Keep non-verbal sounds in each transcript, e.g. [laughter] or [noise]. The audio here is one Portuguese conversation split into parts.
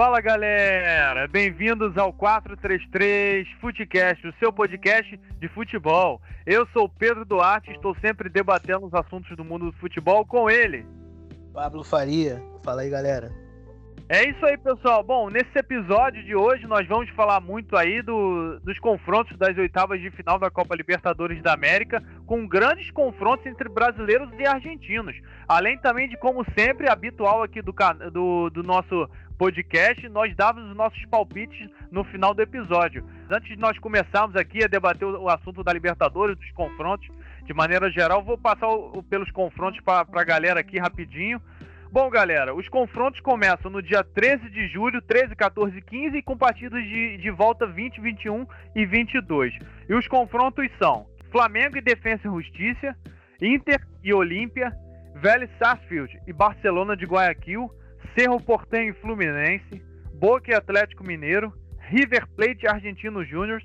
Fala galera, bem-vindos ao 433 Futecast, o seu podcast de futebol. Eu sou Pedro Duarte estou sempre debatendo os assuntos do mundo do futebol com ele. Pablo Faria, fala aí galera. É isso aí, pessoal. Bom, nesse episódio de hoje nós vamos falar muito aí do, dos confrontos das oitavas de final da Copa Libertadores da América, com grandes confrontos entre brasileiros e argentinos. Além também de, como sempre, habitual aqui do, do, do nosso podcast, nós dávamos os nossos palpites no final do episódio. Antes de nós começarmos aqui a debater o, assunto da Libertadores, dos confrontos, de maneira geral, vou passar o, pelos confrontos para a galera aqui rapidinho. Bom, galera, os confrontos começam no dia 13 de julho, 13, 14 e 15, com partidas de, de volta 20, 21 e 22. E os confrontos são Flamengo e Defensa e Justiça, Inter e Olímpia, Vélez Sarsfield e Barcelona de Guayaquil, Cerro Porteño e Fluminense, Boca e Atlético Mineiro, River Plate Argentino Júnior,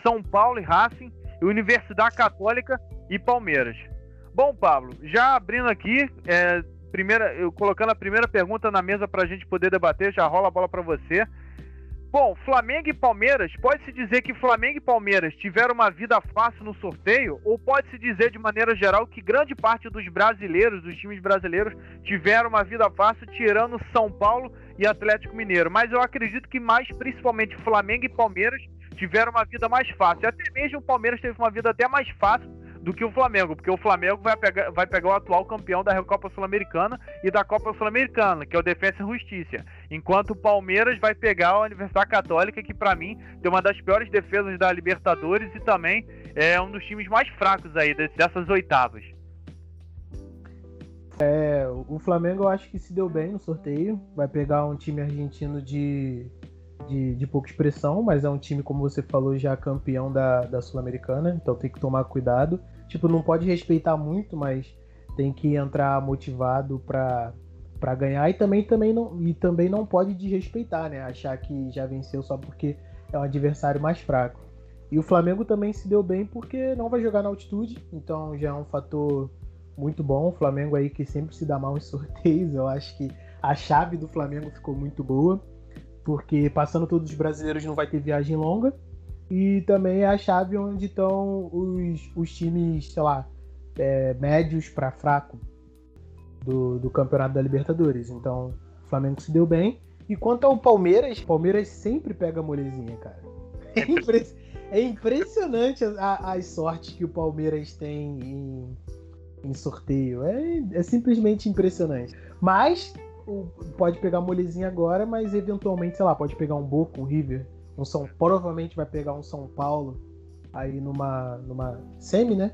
São Paulo e Racing, Universidade Católica e Palmeiras. Bom, Pablo, já abrindo aqui, é, primeira, eu colocando a primeira pergunta na mesa para a gente poder debater, já rola a bola para você. Bom, Flamengo e Palmeiras, pode-se dizer que Flamengo e Palmeiras tiveram uma vida fácil no sorteio? Ou pode-se dizer de maneira geral que grande parte dos brasileiros, dos times brasileiros, tiveram uma vida fácil, tirando São Paulo e Atlético Mineiro? Mas eu acredito que mais, principalmente Flamengo e Palmeiras, tiveram uma vida mais fácil. Até mesmo o Palmeiras teve uma vida até mais fácil do que o Flamengo, porque o Flamengo vai pegar, vai pegar o atual campeão da Recopa Sul-Americana e da Copa Sul-Americana, que é o Defensa e Justiça. Enquanto o Palmeiras vai pegar a Universidade Católica, que para mim tem uma das piores defesas da Libertadores e também é um dos times mais fracos aí dessas oitavas. É, o Flamengo eu acho que se deu bem no sorteio. Vai pegar um time argentino de, de, de pouca expressão, mas é um time, como você falou, já campeão da, da Sul-Americana, então tem que tomar cuidado tipo, não pode respeitar muito, mas tem que entrar motivado para para ganhar e também, também não e também não pode desrespeitar, né? Achar que já venceu só porque é um adversário mais fraco. E o Flamengo também se deu bem porque não vai jogar na altitude, então já é um fator muito bom. O Flamengo aí que sempre se dá mal em [laughs] sorteios, eu acho que a chave do Flamengo ficou muito boa, porque passando todos os brasileiros não vai ter viagem longa. E também é a chave onde estão os, os times, sei lá, é, médios para fraco do, do Campeonato da Libertadores. Então, o Flamengo se deu bem. E quanto ao Palmeiras, Palmeiras sempre pega molezinha, cara. É, impre... é impressionante as sortes que o Palmeiras tem em, em sorteio. É, é simplesmente impressionante. Mas pode pegar molezinha agora, mas eventualmente, sei lá, pode pegar um Boca, um River um São provavelmente vai pegar um São Paulo aí numa numa semi, né?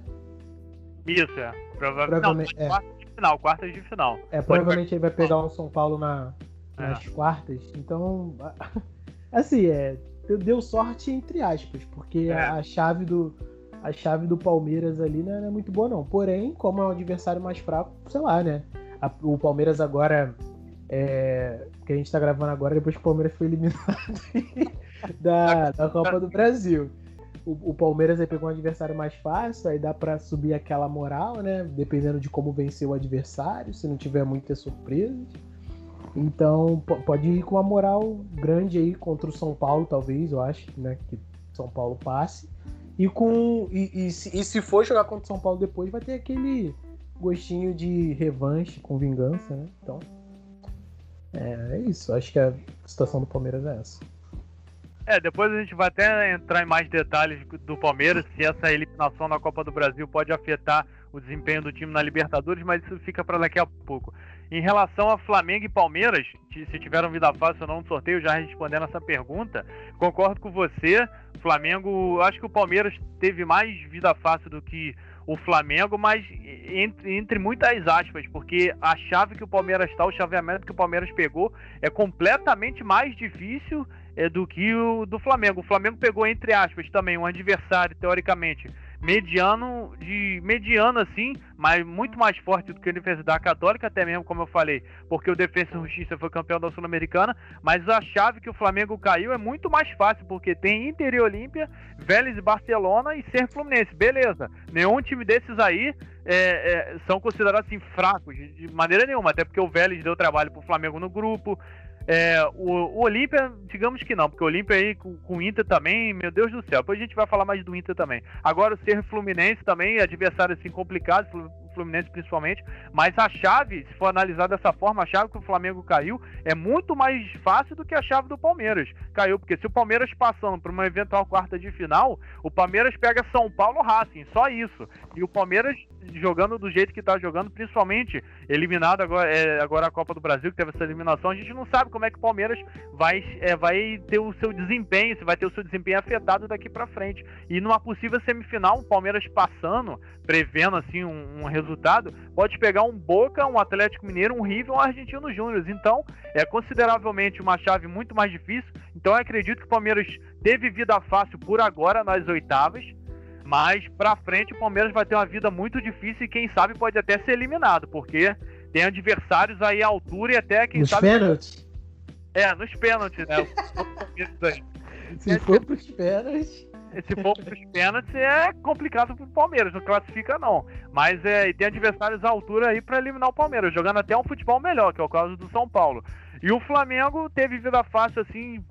Isso, é. Prova provavelmente não, é. quartas de final, quartas de final. É, provavelmente ele vai pegar um São Paulo na, nas é. quartas. Então, [laughs] assim, é, deu sorte entre aspas, porque é. a chave do a chave do Palmeiras ali não é muito boa não. Porém, como é um adversário mais fraco, sei lá, né? A, o Palmeiras agora é, que a gente tá gravando agora depois que o Palmeiras foi [laughs] eliminado [laughs] da, da Copa do Brasil. O, o, Palmeiras aí pegou um adversário mais fácil, aí dá para subir aquela moral, né? Dependendo de como vencer o adversário, se não tiver muitas surpresas. Então pode ir com uma moral grande aí contra o São Paulo, talvez, eu acho, né? Que São Paulo passe. E com. E, e, se, e se for jogar contra o São Paulo depois, vai ter aquele gostinho de revanche com vingança, né? Então. É, é isso. Acho que a situação do Palmeiras é essa. É, depois a gente vai até entrar em mais detalhes do Palmeiras, se essa eliminação na Copa do Brasil pode afetar o desempenho do time na Libertadores, mas isso fica para daqui a pouco. Em relação a Flamengo e Palmeiras, se tiveram vida fácil ou não no sorteio, já respondendo essa pergunta, concordo com você. Flamengo, acho que o Palmeiras teve mais vida fácil do que o Flamengo, mas entre, entre muitas aspas, porque a chave que o Palmeiras está, o chaveamento que o Palmeiras pegou, é completamente mais difícil do que o do Flamengo. O Flamengo pegou, entre aspas, também um adversário, teoricamente, mediano, de mediano assim, mas muito mais forte do que a Universidade Católica, até mesmo como eu falei, porque o Defesa e Justiça foi campeão da Sul-Americana, mas a chave que o Flamengo caiu é muito mais fácil, porque tem Inter e Olímpia, Vélez e Barcelona e Ser Fluminense, beleza. Nenhum time desses aí é, é, são considerados assim fracos, de maneira nenhuma, até porque o Vélez deu trabalho pro Flamengo no grupo, É, o, o Olímpia, digamos que não, porque o Olímpia aí com, com, o Inter também, meu Deus do céu. Depois a gente vai falar mais do Inter também. Agora o Ser Fluminense também, adversário assim complicado, Fluminense principalmente, mas a chave, se for analisar dessa forma, a chave que o Flamengo caiu é muito mais fácil do que a chave do Palmeiras. Caiu, porque se o Palmeiras passando por uma eventual quarta de final, o Palmeiras pega São Paulo Racing, só isso. E o Palmeiras jogando do jeito que está jogando, principalmente eliminado agora, é, agora a Copa do Brasil, que teve essa eliminação, a gente não sabe como é que o Palmeiras vai, é, vai ter o seu desempenho, se vai ter o seu desempenho afetado daqui para frente. E numa possível semifinal, o Palmeiras passando, prevendo assim um, um resultado, pode pegar um Boca, um Atlético Mineiro, um River, um Argentino Júnior. Então, é consideravelmente uma chave muito mais difícil. Então, eu acredito que o Palmeiras teve vida fácil por agora nas oitavas. Mas pra frente o Palmeiras vai ter uma vida muito difícil e quem sabe pode até ser eliminado, porque tem adversários aí à altura e até quem nos sabe. Pênaltis? É, nos pênaltis, né? [laughs] Se for pros pênaltis se for para os pênaltis, é complicado para o Palmeiras, não classifica não. Mas é, tem adversários à altura aí para eliminar o Palmeiras, jogando até um futebol melhor, que é o caso do São Paulo. E o Flamengo teve vida fácil assim,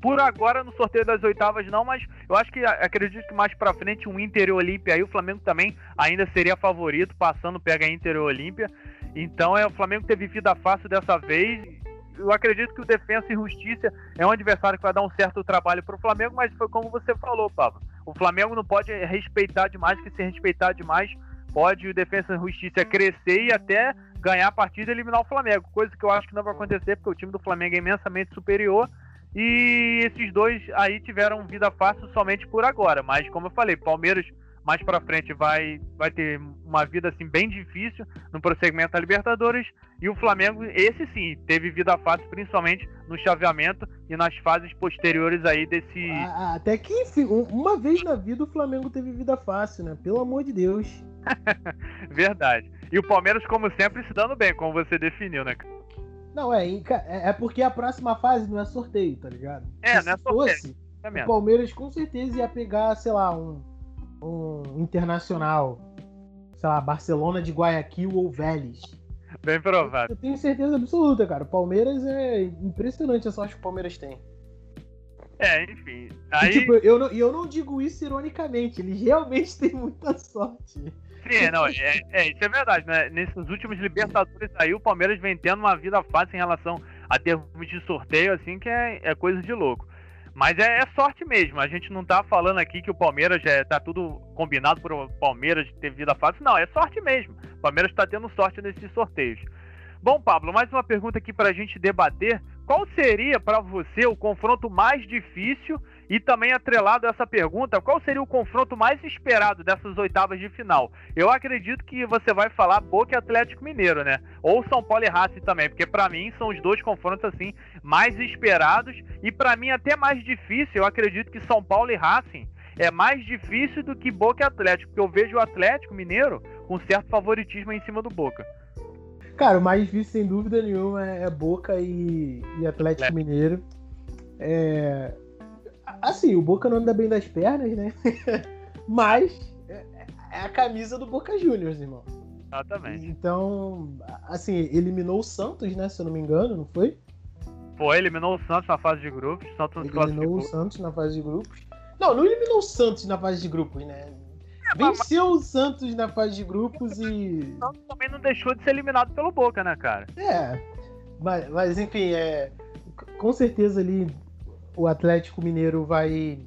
por agora no sorteio das oitavas não, mas eu acho que acredito que mais para frente um Inter e Olímpia aí o Flamengo também ainda seria favorito, passando pega Inter e Olímpia. Então é o Flamengo teve vida fácil dessa vez eu acredito que o Defensa e Justiça é um adversário que vai dar um certo trabalho para o Flamengo, mas foi como você falou, Pablo. O Flamengo não pode respeitar demais, que se respeitar demais, pode o Defensa e Justiça crescer e até ganhar a partida e eliminar o Flamengo, coisa que eu acho que não vai acontecer, porque o time do Flamengo é imensamente superior. E esses dois aí tiveram vida fácil somente por agora. Mas como eu falei, Palmeiras mais para frente vai, vai ter uma vida assim bem difícil no prosseguimento da Libertadores. E o Flamengo esse sim teve vida fácil principalmente no chaveamento e nas fases posteriores aí desse até que enfim uma vez na vida o Flamengo teve vida fácil né? Pelo amor de Deus. [laughs] Verdade. E o Palmeiras como sempre se dando bem como você definiu né não é é, é porque a próxima fase não é sorteio tá ligado? É Se não é sorteio fosse, é o Palmeiras com certeza ia pegar sei lá um um internacional, sei lá, Barcelona de Guayaquil ou Vélez. Bem provável. Eu tenho certeza absoluta, cara. O Palmeiras é impressionante a sorte que o Palmeiras tem. É, enfim. Aí... E, tipo, eu não, eu não digo isso ironicamente, eles realmente têm muita sorte. Sim, não, é, é, isso é verdade, né? Nesses últimos Libertadores aí, o Palmeiras vem tendo uma vida fácil em relação a termos de sorteio, assim, que é, é coisa de louco. Mas é, é, sorte mesmo. A gente não tá falando aqui que o Palmeiras já tá tudo combinado por o Palmeiras ter vida fácil. Não, é sorte mesmo. O Palmeiras está tendo sorte nesses sorteios. Bom, Pablo, mais uma pergunta aqui para a gente debater. Qual seria para você o confronto mais difícil e também atrelado a essa pergunta, qual seria o confronto mais esperado dessas oitavas de final? Eu acredito que você vai falar Boca e Atlético Mineiro, né? Ou São Paulo e Racing também, porque para mim são os dois confrontos assim mais esperados e para mim até mais difícil. Eu acredito que São Paulo e Racing é mais difícil do que Boca e Atlético, porque eu vejo o Atlético Mineiro com certo favoritismo em cima do Boca. Cara, o mais difícil, sem dúvida nenhuma, é Boca e, e Atlético é. Mineiro. É, Assim, o Boca não anda bem das pernas, né? [laughs] Mas é, é a camisa do Boca Juniors, irmão. Exatamente. Então, assim, eliminou o Santos, né? Se eu não me engano, não foi? Foi, eliminou o Santos na fase de grupos. Santos eliminou o Santos na fase de grupos. Não, não eliminou o Santos na fase de grupos, né? É, Venceu mas... o Santos na fase de grupos e. O Santos também não deixou de ser eliminado pelo Boca, né, cara? É. Mas, mas enfim, é. Com certeza ali o Atlético Mineiro vai.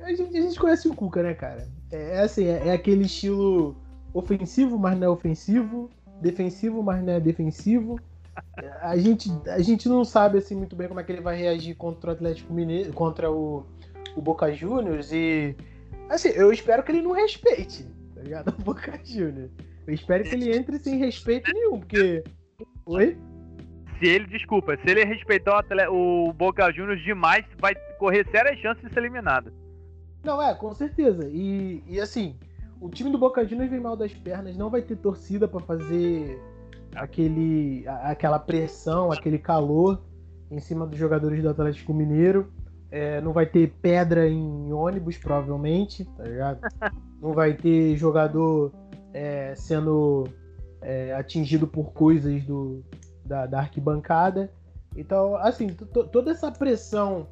A gente, a gente conhece o Cuca, né, cara? É, é assim, é, é, aquele estilo ofensivo, mas não é ofensivo, defensivo, mas não é defensivo. A gente, a gente não sabe assim muito bem como é que ele vai reagir contra o Atlético Mineiro, contra o, o Boca Juniors e assim, eu espero que ele não respeite, tá ligado? [laughs] O Boca Juniors. Eu espero que ele entre sem respeito nenhum, porque Oi? Se ele, desculpa, se ele respeitar o, o Boca Juniors demais, vai correr sérias chances de ser eliminado. Não, é, com certeza. E, e assim, o time do Boca Juniors vem mal das pernas, não vai ter torcida para fazer aquele, aquela pressão, aquele calor em cima dos jogadores do Atlético Mineiro. É, não vai ter pedra em ônibus, provavelmente, tá ligado? [laughs] Não vai ter jogador é, sendo é, atingido por coisas do, da, da arquibancada. Então, assim, toda essa pressão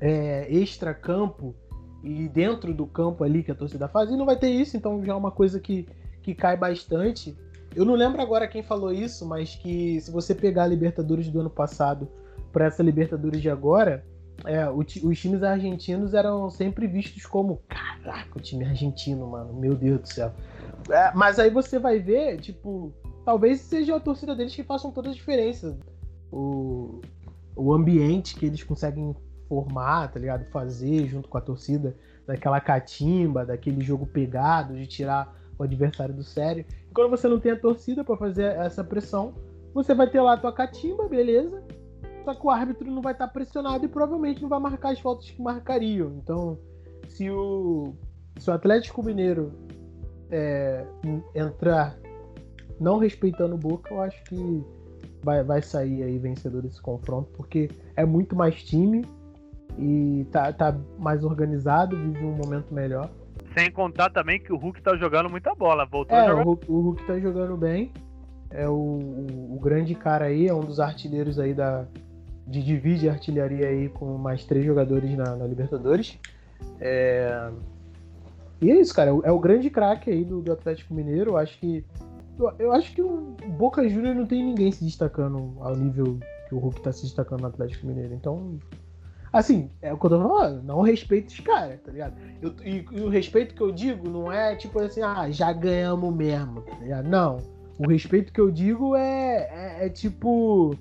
é, extra-campo e dentro do campo ali que a torcida faz, e não vai ter isso, então já é uma coisa que, que cai bastante. Eu não lembro agora quem falou isso, mas que se você pegar a Libertadores do ano passado para essa Libertadores de agora, é, os times argentinos eram sempre vistos como caraca, o time argentino, mano, meu Deus do céu. É, mas aí você vai ver, tipo, talvez seja a torcida deles que façam toda a diferença. O, o ambiente que eles conseguem formar, tá ligado? Fazer junto com a torcida, daquela catimba, daquele jogo pegado, de tirar o adversário do sério. E quando você não tem a torcida para fazer essa pressão, você vai ter lá a tua catimba, beleza? Só que o árbitro não vai estar tá pressionado e provavelmente não vai marcar as faltas que marcariam. Então, se o, se o Atlético Mineiro é, entrar não respeitando o Boca, eu acho que vai, vai sair aí vencedor desse confronto, porque é muito mais time e tá, tá mais organizado, vive um momento melhor. Sem contar também que o Hulk tá jogando muita bola, voltou é, a jogar. O Hulk, o Hulk tá jogando bem. É o, o, o, grande cara aí, é um dos artilheiros aí da. De divide artilharia aí com mais três jogadores na, na Libertadores. É... E é isso, cara. É o grande craque aí do, do Atlético Mineiro. Eu acho que. Eu, acho que o Boca Júnior não tem ninguém se destacando ao nível que o Hulk tá se destacando no Atlético Mineiro. Então, Assim, é o que eu tô falando, não respeito os caras, tá ligado? Eu, e, e, o respeito que eu digo não é tipo assim, ah, já ganhamos mesmo, tá ligado? Não. O respeito que eu digo é, é, é tipo.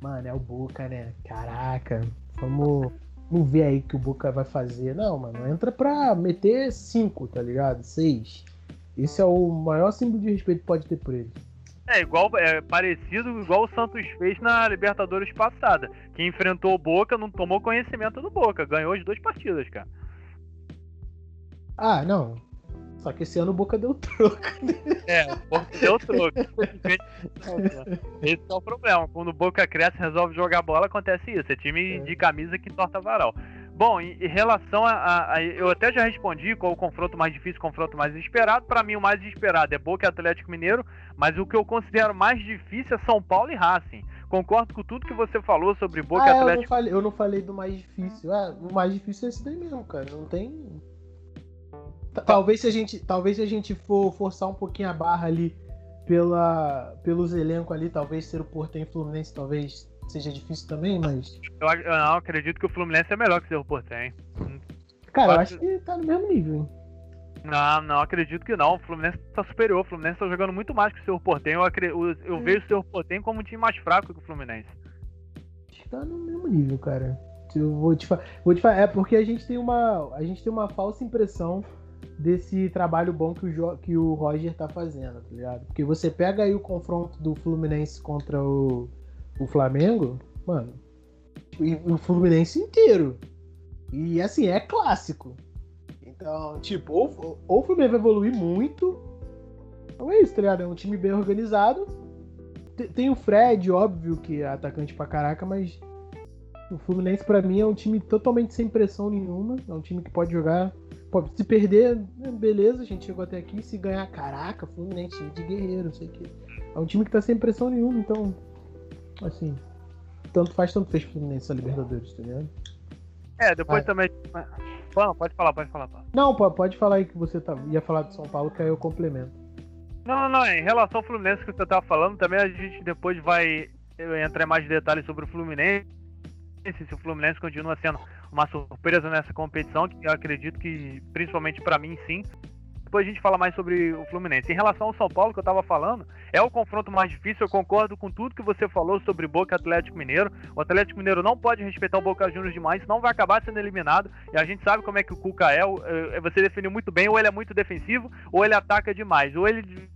Mano, é o Boca, né? Caraca, vamos, vamos ver aí o que o Boca vai fazer. Não, mano, entra pra meter cinco, tá ligado? Seis. Esse é o maior símbolo de respeito que pode ter por ele. É igual, é parecido igual o Santos fez na Libertadores passada. Que enfrentou o Boca, não tomou conhecimento do Boca, ganhou as duas partidas, cara. Ah, não. Só que esse ano o Boca deu troco. É, o Boca deu troco. [laughs] esse é o problema. Quando o Boca cresce resolve jogar bola, acontece isso. É time é. de camisa que torta varal. Bom, em, em relação a, a, a, Eu até já respondi qual o confronto mais difícil, o confronto mais esperado. Para mim, o mais esperado é Boca e Atlético Mineiro, mas o que eu considero mais difícil é São Paulo e Racing. Concordo com tudo que você falou sobre Boca ah, e Atlético. Eu não, falei, eu não falei do mais difícil. Ah, o mais difícil é esse daí mesmo, cara. Não tem. Talvez se a gente, talvez se a gente for forçar um pouquinho a barra ali pela, pelos elencos ali, talvez ser o Porto Fluminense, talvez seja difícil também, mas. Eu, eu não acredito que o Fluminense é melhor que o Cerro Portenho. Cara, eu acho que tá no mesmo nível, hein? Não, não acredito que não. O Fluminense tá superior. O Fluminense tá jogando muito mais que o Cerro Portenho. Eu, acredito, eu, eu vejo o Cerro Portenho como um time mais fraco que o Fluminense. Acho que tá no mesmo nível, cara. Eu vou te, vou te falar. É porque a gente tem uma. A gente tem uma falsa impressão desse trabalho bom que o, jo, que o Roger tá fazendo, tá ligado? Porque você pega aí o confronto do Fluminense contra o, o Flamengo, mano, e o Fluminense inteiro. E assim, é clássico. Então, tipo, ou, ou o Fluminense vai evoluir muito. Ou é isso, tá ligado? É um time bem organizado. Tem o Fred, óbvio, que é atacante pra caraca, mas o Fluminense, para mim, é um time totalmente sem pressão nenhuma. É um time que pode jogar. Pode se perder, né, beleza, a gente chegou até aqui. Se ganhar, caraca, Fluminense, time de guerreiro, não sei o quê. É um time que tá sem pressão nenhuma, então assim, tanto faz, tanto fez pro Fluminense a Libertadores, tá ligado? É, depois ah. também. Não, pode falar, pode falar. Pô. Não, pode falar aí que você tá, ia falar de São Paulo, que aí eu complemento. Não, não, não. Em relação ao Fluminense que você tava falando, também a gente depois vai entrar em mais detalhes sobre o Fluminense. Se o Fluminense continua sendo uma surpresa nessa competição, que eu acredito que, principalmente para mim, sim depois a gente fala mais sobre o Fluminense. Em relação ao São Paulo, que eu estava falando, é o confronto mais difícil. Eu concordo com tudo que você falou sobre Boca Atlético Mineiro. O Atlético Mineiro não pode respeitar o Boca Juniors demais, senão vai acabar sendo eliminado. E a gente sabe como é que o Cuca é. é você definiu muito bem, ou ele é muito defensivo, ou ele ataca demais. Ou ele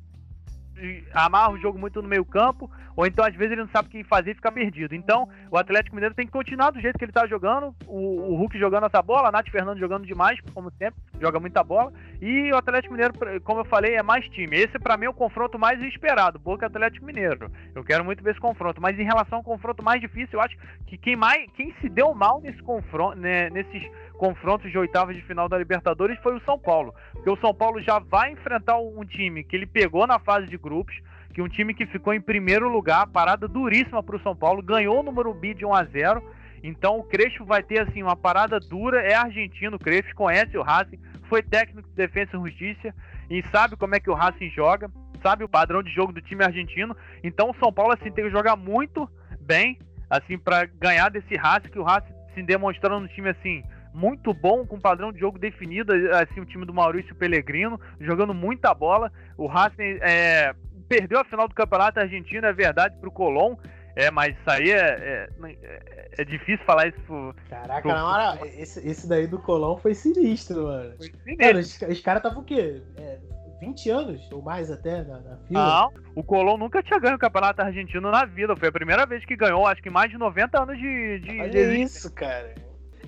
amarra o jogo muito no meio campo, ou então às vezes ele não sabe o que fazer e fica perdido. Então, o Atlético Mineiro tem que continuar do jeito que ele está jogando, o, o Hulk jogando essa bola, a Nath Fernando jogando demais, como sempre, joga muita bola. E o Atlético Mineiro, como eu falei, é mais time. Esse para mim é o confronto mais esperado, Boca Atlético Mineiro. Eu quero muito ver esse confronto, mas em relação ao confronto mais difícil, eu acho que quem mais quem se deu mal nesse confronto, né, nesses confrontos de oitavas de final da Libertadores foi o São Paulo. Porque o São Paulo já vai enfrentar um time que ele pegou na fase de grupos, que um time que ficou em primeiro lugar, parada duríssima para o São Paulo, ganhou o número B de 1 a 0 então o Crespo vai ter assim uma parada dura, é argentino, o Crespo conhece o Racing, foi técnico de defesa e justiça e sabe como é que o Racing joga, sabe o padrão de jogo do time argentino. Então o São Paulo assim tem que jogar muito bem assim para ganhar desse Racing que o Racing se demonstrando um time assim muito bom, com padrão de jogo definido, assim, o time do Maurício Pellegrino, jogando muita bola. O Racing é, perdeu a final do Campeonato Argentino, é verdade, para o Colón, é, mas isso aí é, é, é difícil falar isso pro, Caraca, pro... na hora, esse, esse daí do Colón foi sinistro, mano. Foi sinistro. Mano, os, os caras estavam o quê? É, 20 anos ou mais até na, na fila? Não, o Colón nunca tinha ganho o Campeonato Argentino na vida. Foi a primeira vez que ganhou, acho que mais de 90 anos de. de Olha de... isso, cara.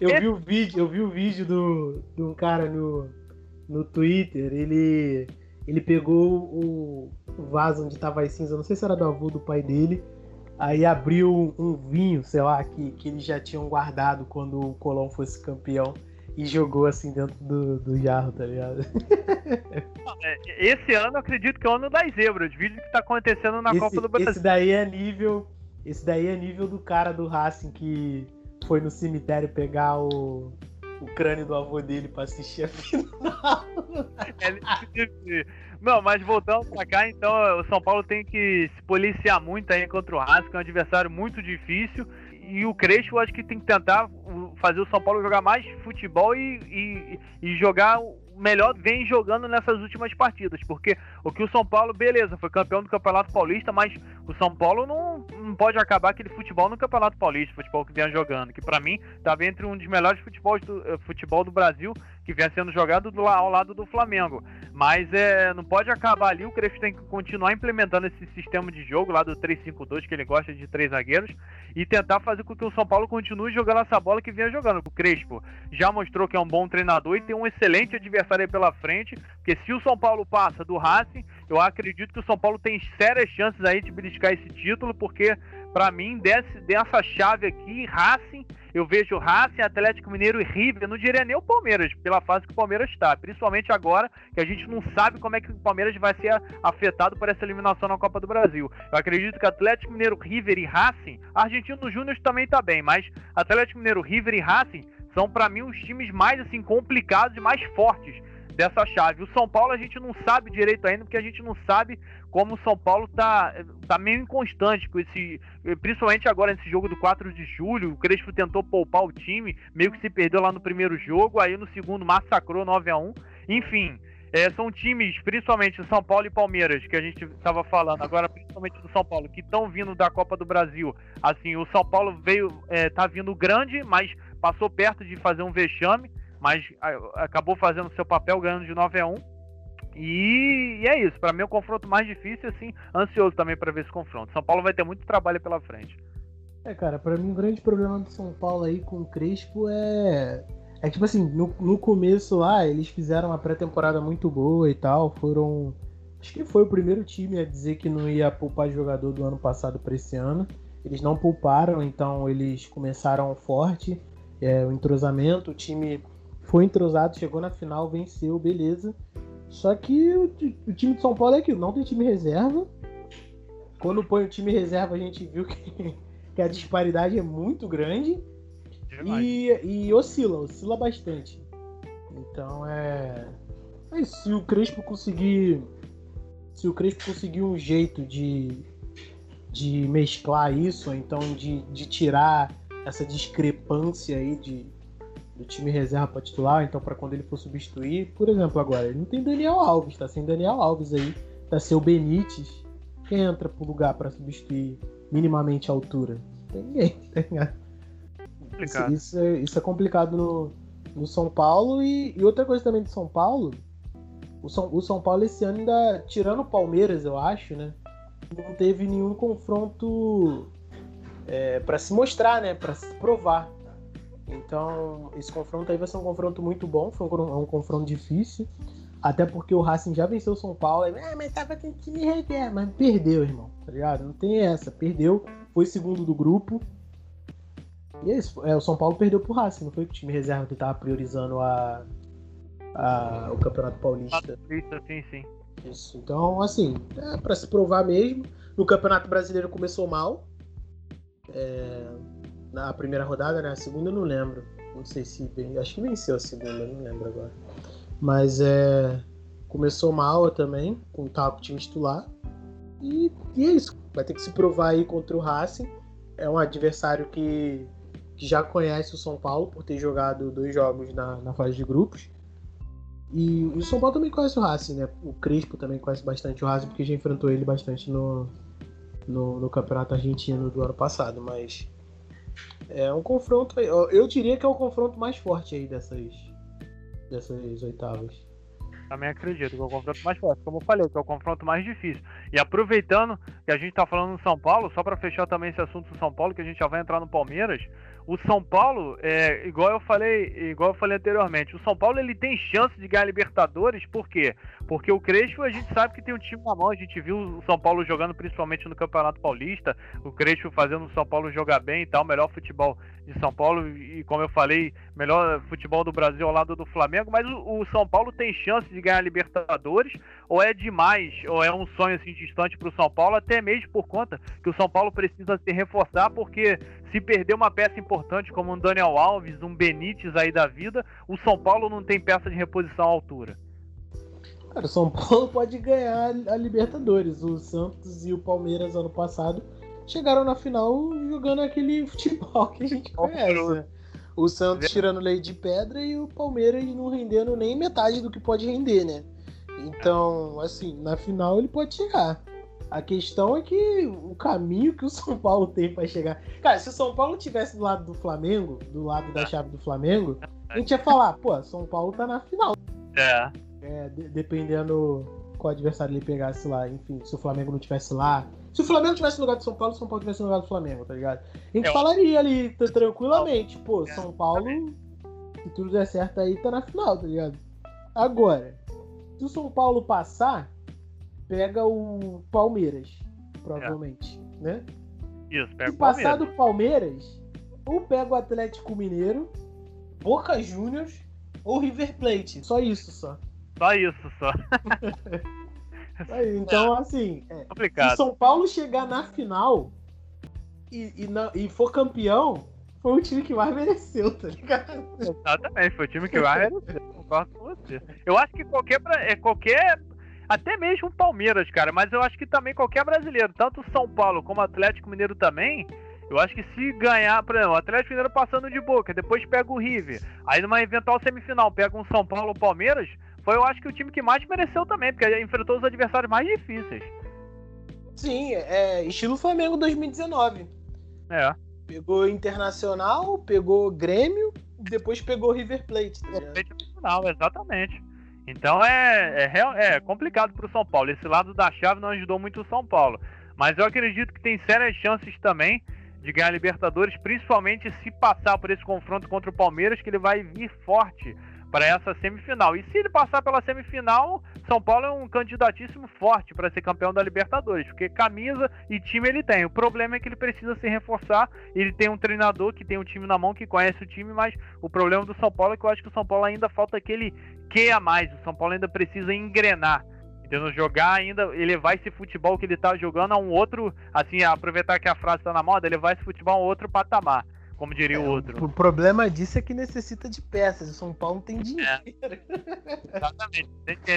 Eu vi o vídeo, eu vi o vídeo do, do um cara no, no Twitter, ele. Ele pegou o, vaso onde tava as cinzas, não sei se era do avô do pai dele Aí abriu um vinho, sei lá, que, que eles já tinham guardado quando o Colón fosse campeão e jogou assim dentro do, do jarro, tá ligado? [laughs] É, esse ano eu acredito que é o ano das zebras, vídeo que tá acontecendo na esse, Copa do Brasil. Esse daí é nível. Esse daí é nível do cara do Racing que foi no cemitério pegar o, o crânio do avô dele pra assistir a final. [laughs] Não, mas voltando pra cá, então o São Paulo tem que se policiar muito aí contra o Racing, que é um adversário muito difícil. E o Crespo, acho que tem que tentar fazer o São Paulo jogar mais futebol e, e, e jogar melhor vem jogando nessas últimas partidas, porque o que o São Paulo, beleza, foi campeão do Campeonato Paulista, mas o São Paulo não, não pode acabar aquele futebol no Campeonato Paulista, futebol que vinha jogando, que para mim estava entre um dos melhores futebol do, eh, futebol do Brasil, que vinha sendo jogado do, ao lado do Flamengo. Mas é, não pode acabar ali, o Crespo tem que continuar implementando esse sistema de jogo lá do 3-5-2, que ele gosta de três zagueiros, e tentar fazer com que o São Paulo continue jogando essa bola que vinha jogando. O Crespo já mostrou que é um bom treinador e tem um excelente adversário aí pela frente, porque se o São Paulo passa do Racing, eu acredito que o São Paulo tem sérias chances aí de beliscar esse título, porque para mim, desse, dessa chave aqui, Racing, eu vejo Racing, Atlético Mineiro e River, não diria nem o Palmeiras, pela fase que o Palmeiras está. Principalmente agora, que a gente não sabe como é que o Palmeiras vai ser afetado por essa eliminação na Copa do Brasil. Eu acredito que Atlético Mineiro, River e Racing, Argentino Júnior também está bem, mas Atlético Mineiro, River e Racing são para mim os times mais assim complicados e mais fortes dessa chave. O São Paulo a gente não sabe direito ainda, porque a gente não sabe como o São Paulo tá, tá meio inconstante com esse. Principalmente agora nesse jogo do 4 de julho. O Crespo tentou poupar o time, meio que se perdeu lá no primeiro jogo, aí no segundo massacrou 9 a 1 Enfim. É, são times, principalmente São Paulo e Palmeiras, que a gente estava falando, agora principalmente do São Paulo, que estão vindo da Copa do Brasil. Assim, o São Paulo veio, é, tá vindo grande, mas passou perto de fazer um vexame mas acabou fazendo seu papel ganhando de 9 a 1 e, e é isso, para mim é o confronto mais difícil, assim, ansioso também para ver esse confronto. São Paulo vai ter muito trabalho pela frente. É, cara, para mim um grande problema do São Paulo aí com o Crespo é é tipo assim, no, no começo lá, eles fizeram uma pré-temporada muito boa e tal, foram acho que foi o primeiro time a dizer que não ia poupar jogador do ano passado para esse ano. Eles não pouparam, então eles começaram forte, é, o entrosamento, o time foi entrosado, chegou na final, venceu, beleza. Só que o, o, time de São Paulo é aquilo, não tem time reserva. Quando põe o time reserva, a gente viu [laughs] que, que a disparidade é muito grande. E, e, oscila, oscila bastante. Então é. Mas se o Crespo conseguir. Se o Crespo conseguir um jeito de, de mesclar isso, ou então de, de tirar essa discrepância aí de, do time reserva para titular, então para quando ele for substituir, por exemplo, agora, ele não tem Daniel Alves, tá sem Daniel Alves aí, tá seu Benítez, quem entra pro lugar para substituir minimamente a altura? Tem ninguém, [laughs] tá ligado? Isso, isso, é, isso é complicado no, no São Paulo e, e, outra coisa também do São Paulo, o São, o São Paulo esse ano ainda, tirando o Palmeiras, eu acho, né, não teve nenhum confronto é, para se mostrar, né, para se provar. Então, esse confronto aí vai ser um confronto muito bom, foi um, um confronto difícil. Até porque o Racing já venceu o São Paulo. Ah, mas tava tendo que me rever. Mas perdeu, irmão. Tá ligado? Não tem essa. Perdeu. Foi segundo do grupo. E é isso. É, o São Paulo perdeu pro Racing. Não foi o time reserva que tava priorizando a, a, o Campeonato Paulista. Paulista, sim, sim. Isso. Então, assim, é pra se provar mesmo. No Campeonato Brasileiro começou mal. É, na primeira rodada, né? A segunda eu não lembro. Não sei se. Acho que venceu a segunda, não lembro agora. Mas é. Começou mal também, com o time titular. E, e, é isso. Vai ter que se provar aí contra o Racing. É um adversário que, que já conhece o São Paulo por ter jogado dois jogos na, na fase de grupos. E, o São Paulo também conhece o Racing, né? O Crispo também conhece bastante o Racing, porque já enfrentou ele bastante no, no, no Campeonato Argentino do ano passado. Mas é um confronto. Eu diria que é o confronto mais forte aí dessas, dessas oitavas. Também acredito que é o confronto mais forte, como eu falei, que é o confronto mais difícil. E aproveitando que a gente está falando no São Paulo, só para fechar também esse assunto do São Paulo, que a gente já vai entrar no Palmeiras, o São Paulo, é, igual eu falei, igual eu falei anteriormente, o São Paulo ele tem chance de ganhar Libertadores, por quê? Porque o Crespo a gente sabe que tem um time na mão, a gente viu o São Paulo jogando principalmente no Campeonato Paulista, o Crespo fazendo o São Paulo jogar bem e tal, melhor futebol de São Paulo e como eu falei, melhor futebol do Brasil ao lado do Flamengo, mas o, o São Paulo tem chance de ganhar Libertadores, ou é demais, ou é um sonho assim distante para o São Paulo, até mesmo por conta que o São Paulo precisa se reforçar, porque se perder uma peça importante como um Daniel Alves, um Benítez aí da vida, o São Paulo não tem peça de reposição à altura. Cara, o São [laughs] Paulo pode ganhar a Libertadores. O Santos e o Palmeiras ano passado chegaram na final jogando aquele futebol que a gente conhece. Né? O Santos tirando lei de pedra e o Palmeiras não rendendo nem metade do que pode render, né? Então, assim, na final ele pode chegar. A questão é que o caminho que o São Paulo tem para chegar. Cara, se o São Paulo tivesse do lado do Flamengo, do lado da chave do Flamengo, a gente ia falar, pô, São Paulo tá na final. É. é de dependendo qual adversário ele pegasse lá, enfim, se o Flamengo não tivesse lá. Se o Flamengo tivesse no lugar do São Paulo, São Paulo tivesse no lugar do Flamengo, tá ligado? A gente falaria ali tranquilamente, pô, é. São Paulo, se tudo der certo aí, tá na final, tá ligado? Agora, se o São Paulo passar, pega o Palmeiras, provavelmente, é. né? Isso, pega Se o passar do Palmeiras, ou pega o Atlético Mineiro, Boca Juniors ou River Plate. Só isso, só. Só isso, só. [laughs] Aí, [laughs] então, assim, é, se São Paulo chegar na final e, e, na, e, for campeão, foi o time que mais mereceu, tá ligado? Exatamente, foi o time que mais mereceu. Concordo com você. Eu acho que qualquer, é, qualquer até mesmo o Palmeiras, cara, mas eu acho que também qualquer brasileiro, tanto o São Paulo como o Atlético Mineiro também, eu acho que se ganhar, por exemplo, o Atlético Mineiro passando de boca, depois pega o River, aí numa eventual semifinal pega um São Paulo ou Palmeiras, foi eu acho que o time que mais mereceu também, porque enfrentou os adversários mais difíceis. Sim, é estilo Flamengo 2019. É. Pegou Internacional, pegou Grêmio, depois pegou River Plate. Tá exatamente. Então é, é, é complicado para o São Paulo. Esse lado da chave não ajudou muito o São Paulo. Mas eu acredito que tem sérias chances também de ganhar a Libertadores, principalmente se passar por esse confronto contra o Palmeiras, que ele vai vir forte para essa semifinal. E se ele passar pela semifinal, São Paulo é um candidatíssimo forte para ser campeão da Libertadores, porque camisa e time ele tem. O problema é que ele precisa se reforçar. Ele tem um treinador que tem um time na mão, que conhece o time, mas o problema do São Paulo é que eu acho que o São Paulo ainda falta aquele que a mais. O São Paulo ainda precisa engrenar. Entendeu? Jogar ainda, elevar esse futebol que ele está jogando a um outro, assim, aproveitar que a frase está na moda, elevar esse futebol a um outro patamar como diria é, o outro. O problema disso é que necessita de peças. O São Paulo não tem dinheiro. É. Exatamente.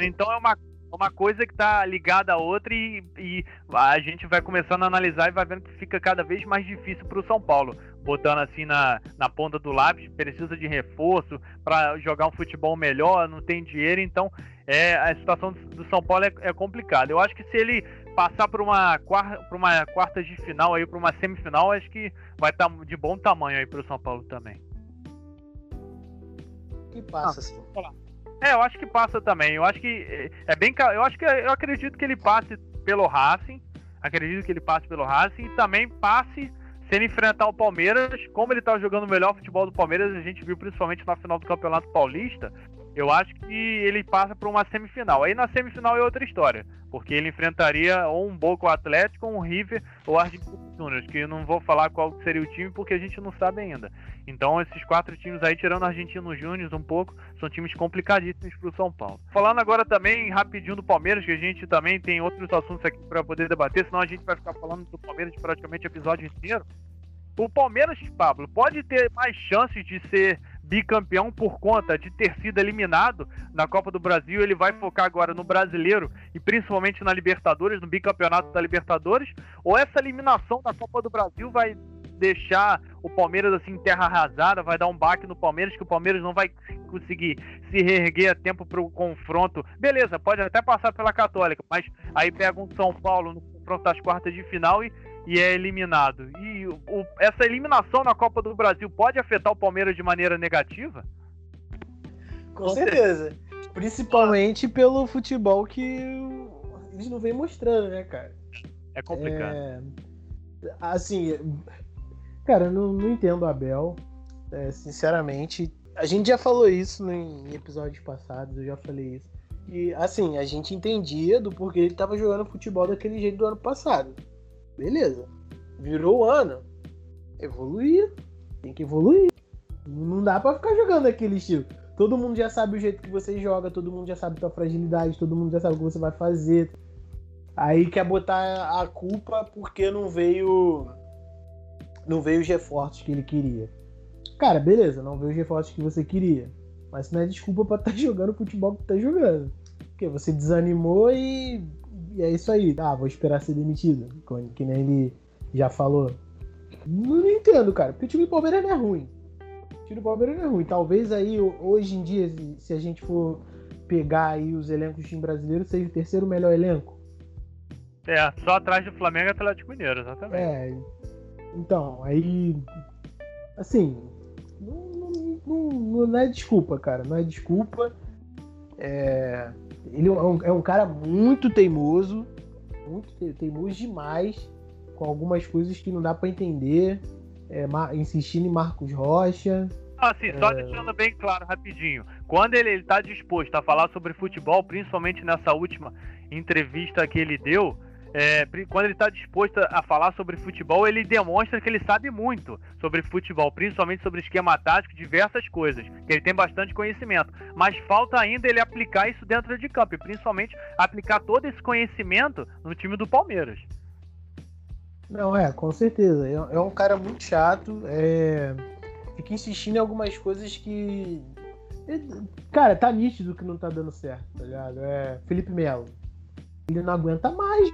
Então é uma, uma coisa que está ligada à outra e, e, a gente vai começando a analisar e vai vendo que fica cada vez mais difícil para o São Paulo. Botando assim na, na ponta do lápis, precisa de reforço para jogar um futebol melhor, não tem dinheiro, então é, a situação do São Paulo é, é complicada. Eu acho que se ele passar para uma, por uma quarta de final aí, para uma semifinal, acho que vai estar tá de bom tamanho aí para o São Paulo também. Que passa, ah, sim. É, eu acho que passa também. Eu acho que é bem, eu acho que eu acredito que ele passe pelo Racing. Acredito que ele passe pelo Racing e também passe se ele enfrentar o Palmeiras, como ele tá jogando o melhor futebol do Palmeiras, a gente viu principalmente na final do Campeonato Paulista, eu acho que ele passa para uma semifinal. Aí na semifinal é outra história, porque ele enfrentaria ou um Boca Atlético, ou um River ou Argentino Júnior, que eu não vou falar qual seria o time porque a gente não sabe ainda. Então esses quatro times aí, tirando Argentino Júnior um pouco, são times complicadíssimos para o São Paulo. Falando agora também rapidinho do Palmeiras, que a gente também tem outros assuntos aqui para poder debater, senão a gente vai ficar falando do Palmeiras praticamente o episódio inteiro. O Palmeiras, Pablo, pode ter mais chances de ser bicampeão por conta de ter sido eliminado na Copa do Brasil. Ele vai focar agora no brasileiro e principalmente na Libertadores, no bicampeonato da Libertadores? Ou essa eliminação da Copa do Brasil vai deixar o Palmeiras assim terra arrasada, vai dar um baque no Palmeiras que o Palmeiras não vai conseguir se reerguer a tempo para o confronto. Beleza, pode até passar pela Católica, mas aí pega um São Paulo no confronto das quartas de final e e é eliminado. E o, essa eliminação na Copa do Brasil pode afetar o Palmeiras de maneira negativa? Com, certeza. Principalmente pelo futebol que eles não vêm mostrando, né, cara? É complicado. É... Assim, cara, eu não, não entendo o Abel, é, sinceramente. A gente já falou isso em episódios passados, eu já falei isso. E, assim, a gente entendia do porquê ele tava jogando futebol daquele jeito do ano passado. Beleza. Virou o ano. Evoluir. Tem que evoluir. Não dá para ficar jogando aquele estilo. Todo mundo já sabe o jeito que você joga, todo mundo já sabe tua fragilidade, todo mundo já sabe o que você vai fazer. Aí quer botar a culpa porque não veio não veio os reforços que ele queria. Cara, beleza, não veio os reforços que você queria. Mas não é desculpa para estar tá [laughs] jogando o futebol que tá jogando. Porque você desanimou e e é isso aí. Ah, vou esperar ser demitido. Que nem ele já falou. Não entendo, cara. Porque o time do Palmeiras não é ruim. O time do Palmeiras não é ruim. Talvez aí, hoje em dia, se a gente for pegar aí os elencos do time brasileiro, seja o terceiro melhor elenco. É, só atrás do Flamengo e Atlético Mineiro, exatamente. É. Então, aí. Assim. Não, não, não, não é desculpa, cara. Não é desculpa. É ele é um, é um cara muito teimoso, muito teimoso demais, com algumas coisas que não dá para entender, é, insistindo em Marcos Rocha. Assim, só é... deixando bem claro rapidinho. Quando ele está disposto a falar sobre futebol, principalmente nessa última entrevista que ele deu, é, quando ele está disposto a falar sobre futebol, ele demonstra que ele sabe muito sobre futebol, principalmente sobre esquema tático, diversas coisas, que ele tem bastante conhecimento. Mas falta ainda ele aplicar isso dentro de campo, e principalmente aplicar todo esse conhecimento no time do Palmeiras. Não, é, com certeza. É, é um cara muito chato, é... fica insistindo em algumas coisas que. Cara, tá nítido que não tá dando certo, tá ligado? É Felipe Melo. Ele não aguenta mais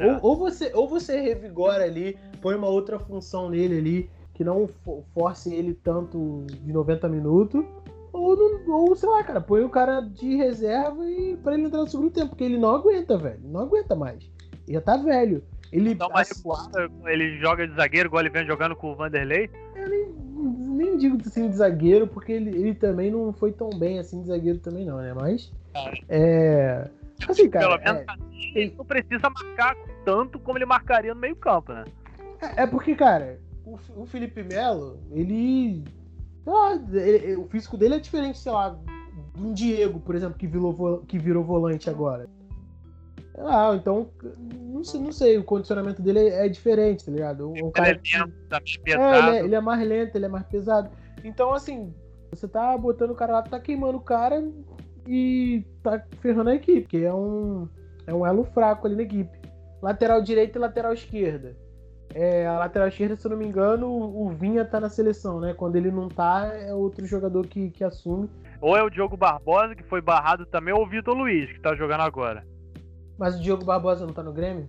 é. Ou, ou, você, ou você revigora ali, põe uma outra função nele ali, que não force ele tanto de 90 minutos, ou, não, ou sei lá, cara, põe o cara de reserva e para ele entrar no segundo tempo, porque ele não aguenta, velho. Não aguenta mais. Ele já tá velho. Ele, Dá uma recuada, ele joga de zagueiro, igual ele vem jogando com o Vanderlei. Eu nem, nem digo assim de zagueiro, porque ele, ele também não foi tão bem assim de zagueiro também, não, né? Mas. É. Assim, cara. Pelo menos é, assim, ele não precisa marcar tanto como ele marcaria no meio-campo, né? É, é, porque, cara, o, o Felipe Melo, ele, ele, O físico dele é diferente, sei lá, de um Diego, por exemplo, que virou, que virou volante agora. Ah, então, não sei, não sei, o condicionamento dele é, é diferente, tá ligado? Um cara ele é lento, tá mais pesado. É, ele é, ele é mais lento, ele é mais pesado. Então, assim, você tá botando o cara lá, tá queimando o cara e tá ferrando a equipe, que é um, é um elo fraco ali na equipe. Lateral direita e lateral esquerda. É, a lateral esquerda, se eu não me engano, o Vinha tá na seleção, né? Quando ele não tá, é outro jogador que, que assume. Ou é o Diogo Barbosa, que foi barrado também, ou o Vitor Luiz, que tá jogando agora. Mas o Diogo Barbosa não tá no Grêmio?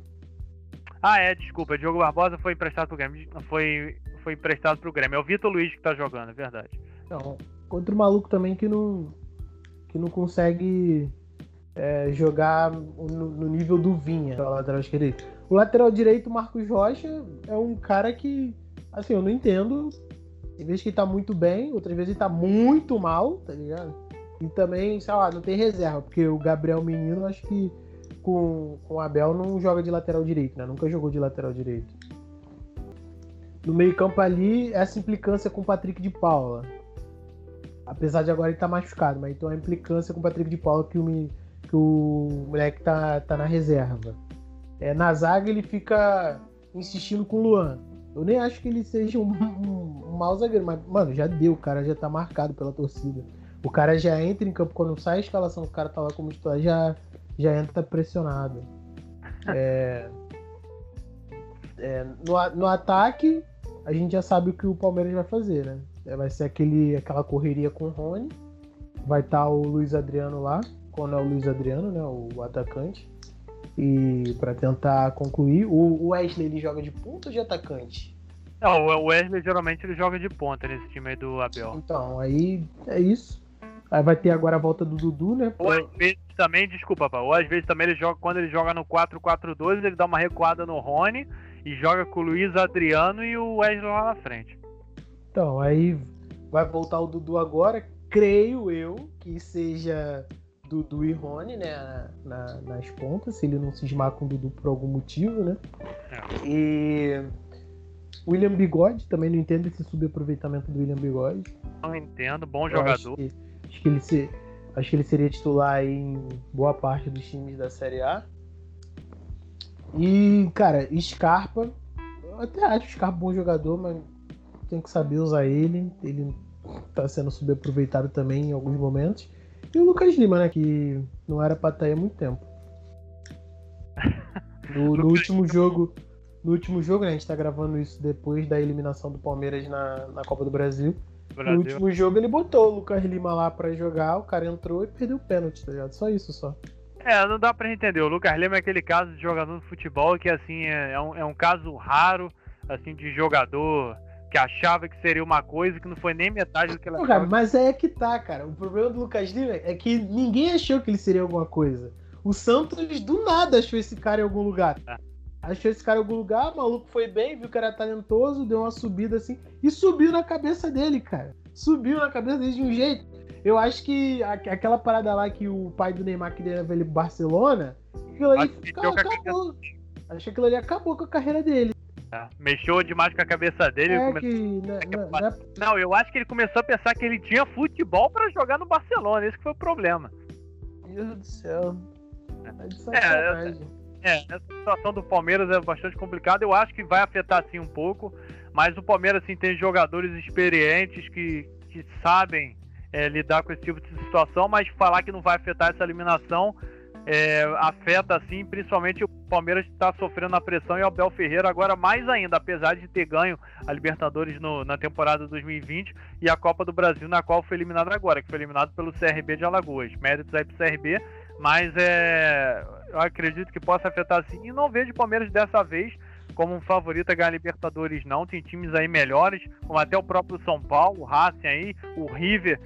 Ah, é, desculpa. O Diogo Barbosa foi emprestado pro Grêmio. Foi, foi emprestado pro Grêmio. É o Vitor Luiz que tá jogando, é verdade. Não, outro maluco também que não, que não consegue é, jogar no, no, nível do Vinha, o lateral esquerdo. O lateral direito, Marcos Rocha, é um cara que, assim, eu não entendo. Tem vezes que ele tá muito bem, outras vezes ele tá muito mal, tá ligado? E também, sei lá, não tem reserva, porque o Gabriel Menino, acho que com, com o Abel não joga de lateral direito, né? Nunca jogou de lateral direito. no meio-campo ali, essa implicância com o Patrick de Paula. Apesar de agora ele estar tá machucado, mas então a implicância com o Patrick de Paula que o, que o moleque tá, tá na reserva. É, na zaga ele fica insistindo com o Luan. Eu nem acho que ele seja um, um, um mau zagueiro, mas, mano, já deu, o cara já tá marcado pela torcida. O cara já entra em campo, quando sai a escalação, o cara tá lá como titular, já, já entra pressionado. É, é, no, no ataque, a gente já sabe o que o Palmeiras vai fazer, né? É, vai ser aquele, aquela correria com o Rony. Vai estar tá o Luiz Adriano lá, quando é o Luiz Adriano, né? O atacante. E para tentar concluir, o Wesley ele joga de ponta ou de atacante? Não, o Wesley geralmente ele joga de ponta nesse time aí do Abel. Então, aí é isso. Aí vai ter agora a volta do Dudu, né? Ou às vezes também, desculpa, pá, ou às vezes também ele joga, quando ele joga no 4-4-2, ele dá uma recuada no Rony e joga com o Luiz Adriano e o Wesley lá na frente. Então, aí vai voltar o Dudu agora, creio eu que seja Dudu e Rony, né, na, nas pontas, se ele não se esmar com o Dudu por algum motivo, né? É. E William Bigode, também não entendo esse subaproveitamento do William Bigode. Não entendo, bom jogador. Acho que, acho que, ele se, acho que ele seria titular em boa parte dos times da Série A. E, cara, Scarpa, eu até acho o Scarpa bom jogador, mas tem que saber usar ele. Ele tá sendo subaproveitado também em alguns momentos. E o Lucas Lima, né? Que não era pra estar aí há muito tempo. [laughs] No, no último jogo. No último jogo, né? A gente tá gravando isso depois da eliminação do Palmeiras na, na Copa do Brasil. Brasil. No último jogo ele botou o Lucas Lima lá pra jogar, o cara entrou e perdeu o pênalti, tá ligado? Só isso só. É, não dá pra entender. O Lucas Lima é aquele caso de jogador de futebol que, assim, é, é, um, é um caso raro, assim, de jogador que achava que seria uma coisa que não foi nem metade do que ela Pô, cara, Mas é que tá, cara. O problema do Lucas Lima é que ninguém achou que ele seria alguma coisa. O Santos do nada achou esse cara em algum lugar. É. Achou esse cara em algum lugar, o maluco foi bem, viu que era talentoso, deu uma subida assim e subiu na cabeça dele, cara. Subiu na cabeça dele de um jeito. Eu acho que aquela parada lá que o pai do Neymar queria ver ele pro Barcelona, aquilo ali, cara, acabou. Acho que aquilo ali acabou com a carreira dele. É, mexeu demais com a cabeça dele. É que, né, né, não, eu acho que ele começou a pensar que ele tinha futebol para jogar no Barcelona. Esse foi o problema. Meu Deus do céu. É, é, é, essa situação do Palmeiras é bastante complicada. Eu acho que vai afetar sim um pouco. Mas o Palmeiras assim, tem jogadores experientes que, que sabem é, lidar com esse tipo de situação. Mas falar que não vai afetar essa eliminação é, afeta assim, principalmente o Palmeiras está sofrendo a pressão e o Abel Ferreira agora mais ainda, apesar de ter ganho a Libertadores no, na temporada 2020 e a Copa do Brasil, na qual foi eliminado agora, que foi eliminado pelo CRB de Alagoas. Méritos aí pro CRB, mas é, eu acredito que possa afetar sim. E não vejo o Palmeiras dessa vez como um favorito a ganhar a Libertadores, não. Tem times aí melhores, como até o próprio São Paulo, o Racing aí, o River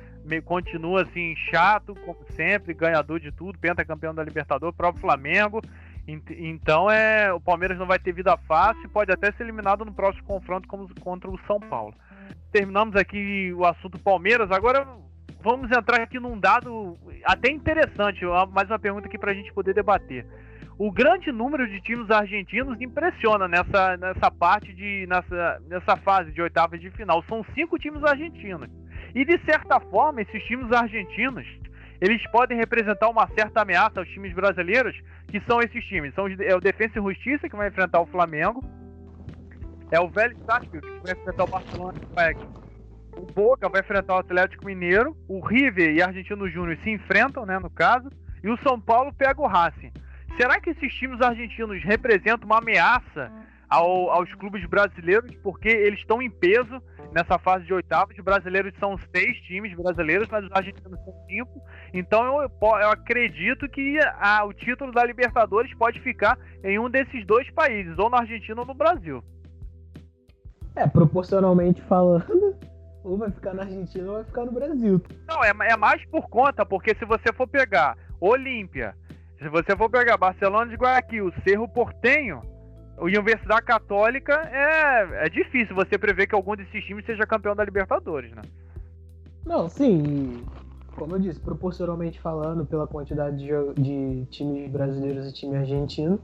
continua assim chato, como sempre, ganhador de tudo, pentacampeão da Libertadores, próprio Flamengo. Então é, o Palmeiras não vai ter vida fácil, pode até ser eliminado no próximo confronto contra o São Paulo. Terminamos aqui o assunto Palmeiras. Agora vamos entrar aqui num dado até interessante, mais uma pergunta aqui para a gente poder debater. O grande número de times argentinos impressiona nessa, nessa parte de nessa, nessa fase de oitavas de final. São cinco times argentinos. E de certa forma, esses times argentinos, eles podem representar uma certa ameaça aos times brasileiros, que são esses times. São, é o Defensa e Justiça, que vai enfrentar o Flamengo. É o Velho Sarsfield, que vai enfrentar o Barcelona. O Boca vai enfrentar o Atlético Mineiro. O River e Argentino Júnior se enfrentam, né, no caso. E o São Paulo pega o Racing. Será que esses times argentinos representam uma ameaça ao, aos clubes brasileiros? Porque eles estão em peso nessa fase de oitavas. Os brasileiros são seis times brasileiros, mas os argentinos são cinco. Então eu, eu acredito que a, o título da Libertadores pode ficar em um desses dois países, ou na Argentina ou no Brasil. É, proporcionalmente falando, [laughs] ou vai ficar na Argentina ou vai ficar no Brasil. Não, é, é mais por conta, porque se você for pegar Olímpia, se você for pegar Barcelona de Guayaquil, Cerro Portenho, Universidade Católica é, é difícil você prever que algum desses times seja campeão da Libertadores, né? Não, sim. Como eu disse, proporcionalmente falando, pela quantidade de, de times brasileiros e time argentino,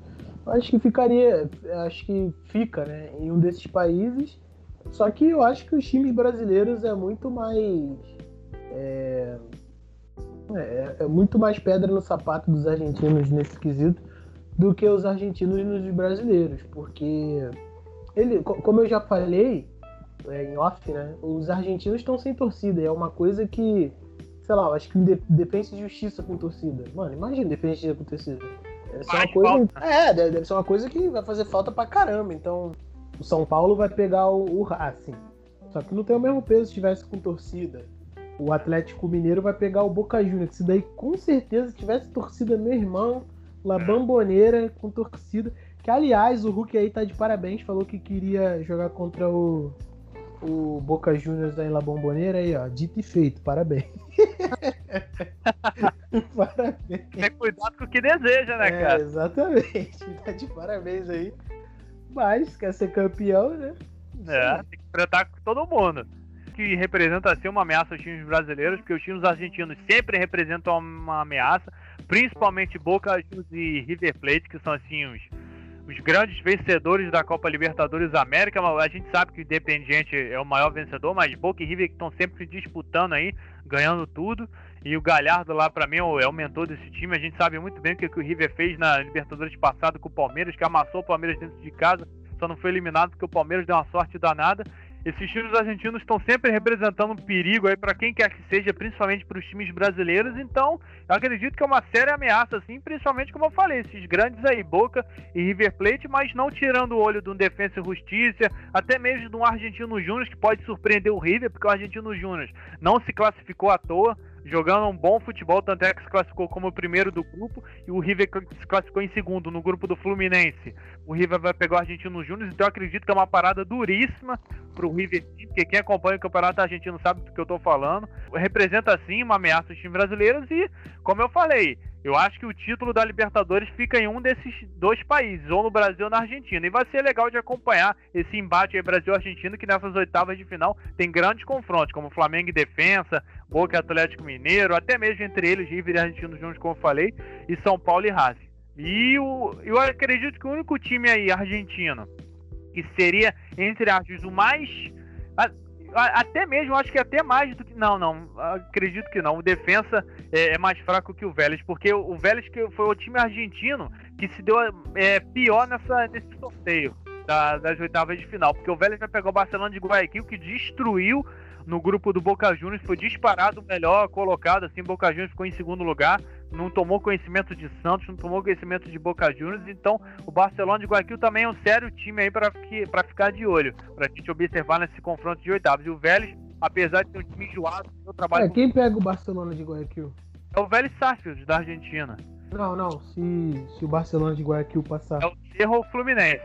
acho que ficaria, acho que fica, né, em um desses países Só que eu acho que os times brasileiros é muito mais. É, é, é, muito mais pedra no sapato dos argentinos nesse quesito do que os argentinos nos brasileiros, porque ele, como eu já falei é, em off, né, os argentinos estão sem torcida, é uma coisa que, sei lá, eu acho que depende de justiça com torcida. Mano, imagina depende de com torcida. Deve ser uma coisa, é, deve ser uma coisa que vai fazer falta pra caramba. Então, o São Paulo vai pegar o, o Racing. Só que não tem o mesmo peso se tivesse com torcida. O Atlético Mineiro vai pegar o Boca Juniors. Se daí com certeza tivesse torcida, meu irmão, La Bamboneira com torcida. Que aliás, o Hulk aí tá de parabéns, falou que queria jogar contra o, o Boca Juniors aí La Bomboneira aí, ó. Dito e feito, parabéns. [laughs] parabéns. Tem cuidado com o que deseja, né, é, cara? Exatamente. [laughs] Tá de parabéns aí. Mas quer ser campeão, né? É, tem que enfrentar com todo mundo. Que representa assim uma ameaça aos times brasileiros, porque os times argentinos sempre representam uma ameaça, principalmente Boca Juniors e River Plate, que são assim os os grandes vencedores da Copa Libertadores América. A gente sabe que o Independiente é o maior vencedor, mas Boca e River estão sempre disputando aí, ganhando tudo. E o Galhardo lá, para mim, é o mentor desse time. A gente sabe muito bem o que, o River fez na Libertadores passado com o Palmeiras, que amassou o Palmeiras dentro de casa, só não foi eliminado porque o Palmeiras deu uma sorte danada. Esses times argentinos estão sempre representando um perigo aí para quem quer que seja, principalmente para os times brasileiros. Então, eu acredito que é uma séria ameaça, assim, principalmente como eu falei, esses grandes aí, Boca e River Plate, mas não tirando o olho de um Defensa e Justiça, até mesmo de um Argentino Júnior que pode surpreender o River, porque o Argentino Júnior não se classificou à toa jogando um bom futebol, tanto é que se classificou como o primeiro do grupo e o River se classificou em segundo no grupo do Fluminense. O River vai pegar o Argentino Júnior, então eu acredito que é uma parada duríssima para o River porque quem acompanha o campeonato argentino sabe do que eu estou falando. Representa sim uma ameaça aos times brasileiros e, como eu falei, eu acho que o título da Libertadores fica em um desses dois países, ou no Brasil ou na Argentina. E vai ser legal de acompanhar esse embate aí Brasil-Argentina, que nessas oitavas de final tem grandes confrontos, como Flamengo e Defensa, Boca e Atlético Mineiro, até mesmo entre eles, River e Argentino juntos, como eu falei, e São Paulo e Racing. E o, eu acredito que o único time aí argentino que seria, entre aspas, o mais até mesmo, acho que até mais do que. Não, não, acredito que não. O defensa é, é mais fraco que o Vélez, porque o, Vélez que foi o time argentino que se deu é, pior nessa, nesse sorteio da, das oitavas de final. Porque o Vélez vai pegar o Barcelona de Guayaquil, que destruiu no grupo do Boca Juniors, foi disparado melhor colocado, assim, Boca Juniors ficou em segundo lugar, não tomou conhecimento de Santos, não tomou conhecimento de Boca Juniors, então o Barcelona de Guayaquil também é um sério time aí para ficar de olho, para a gente observar nesse confronto de oitavas. E o Vélez, apesar de ser um time enjoado, o trabalho. É, quem pega o Barcelona de Guayaquil? É o Vélez Sarsfield, da Argentina. Não, não, se, se o Barcelona de Guayaquil passar. É o Cerro Fluminense.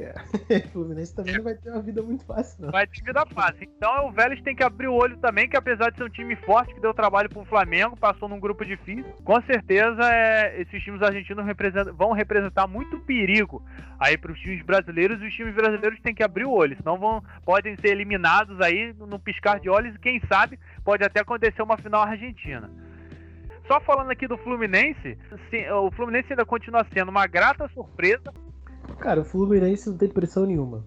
É. [laughs] Fluminense também não vai ter uma vida muito fácil, não. Vai ter vida fácil. Então o Vélez tem que abrir o olho também, que apesar de ser um time forte, que deu trabalho pro Flamengo, passou num grupo difícil, com certeza é, esses times argentinos representam, vão representar muito perigo aí pros times brasileiros, e os times brasileiros têm que abrir o olho, senão vão, podem ser eliminados aí no piscar de olhos, e quem sabe pode até acontecer uma final argentina. Só falando aqui do Fluminense, o Fluminense ainda continua sendo uma grata surpresa Cara, o Fluminense não tem pressão nenhuma.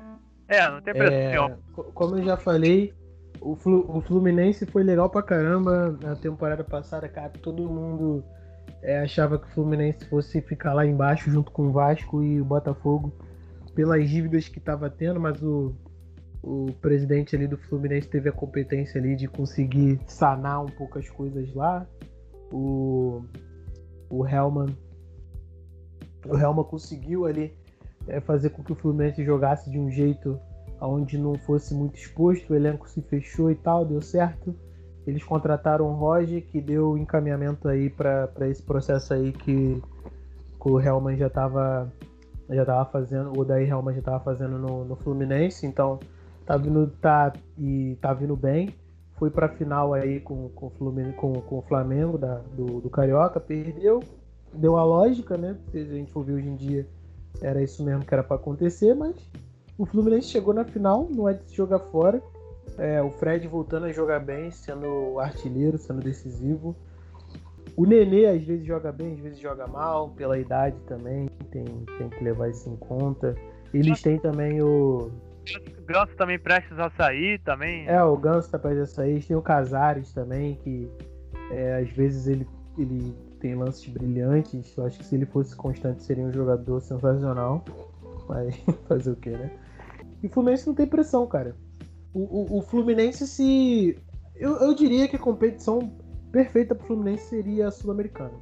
É, não tem pressão é, nenhuma. Como eu já falei, o, Flu, o Fluminense foi legal pra caramba na temporada passada, cara. Todo mundo é, achava que o Fluminense fosse ficar lá embaixo junto com o Vasco e o Botafogo pelas dívidas que estava tendo, mas o, o presidente ali do Fluminense teve a competência ali de conseguir sanar um pouco as coisas lá. O, o Helman o Helman conseguiu ali é, fazer com que o Fluminense jogasse de um jeito onde não fosse muito exposto, o elenco se fechou e tal, deu certo. Eles contrataram o Roger, que deu encaminhamento aí para esse processo aí que, que o Helman já estava já tava fazendo, o Daí Helman já estava fazendo no, no, Fluminense, então tá vindo, tá, e tá vindo bem. Foi para final aí com, com, Fluminense, com, com o Flamengo da, do, do Carioca, perdeu, deu a lógica, né? Se a gente for ver hoje em dia, era isso mesmo que era para acontecer, mas o Fluminense chegou na final, não é de se jogar fora. É, o Fred voltando a jogar bem, sendo artilheiro, sendo decisivo. O Nenê às vezes joga bem, às vezes joga mal, pela idade também, tem, tem que levar isso em conta. Eles têm também o, Ganso também prestes a sair também. É, o Ganso tá prestes a sair. Tem o Casares também, que é, às vezes ele, ele tem lances brilhantes. Eu acho que se ele fosse constante seria um jogador sensacional. Mas [laughs] fazer o que, né? E o Fluminense não tem pressão, cara. O, o, o Fluminense se. Eu, eu diria que a competição perfeita pro Fluminense seria a Sul-Americana.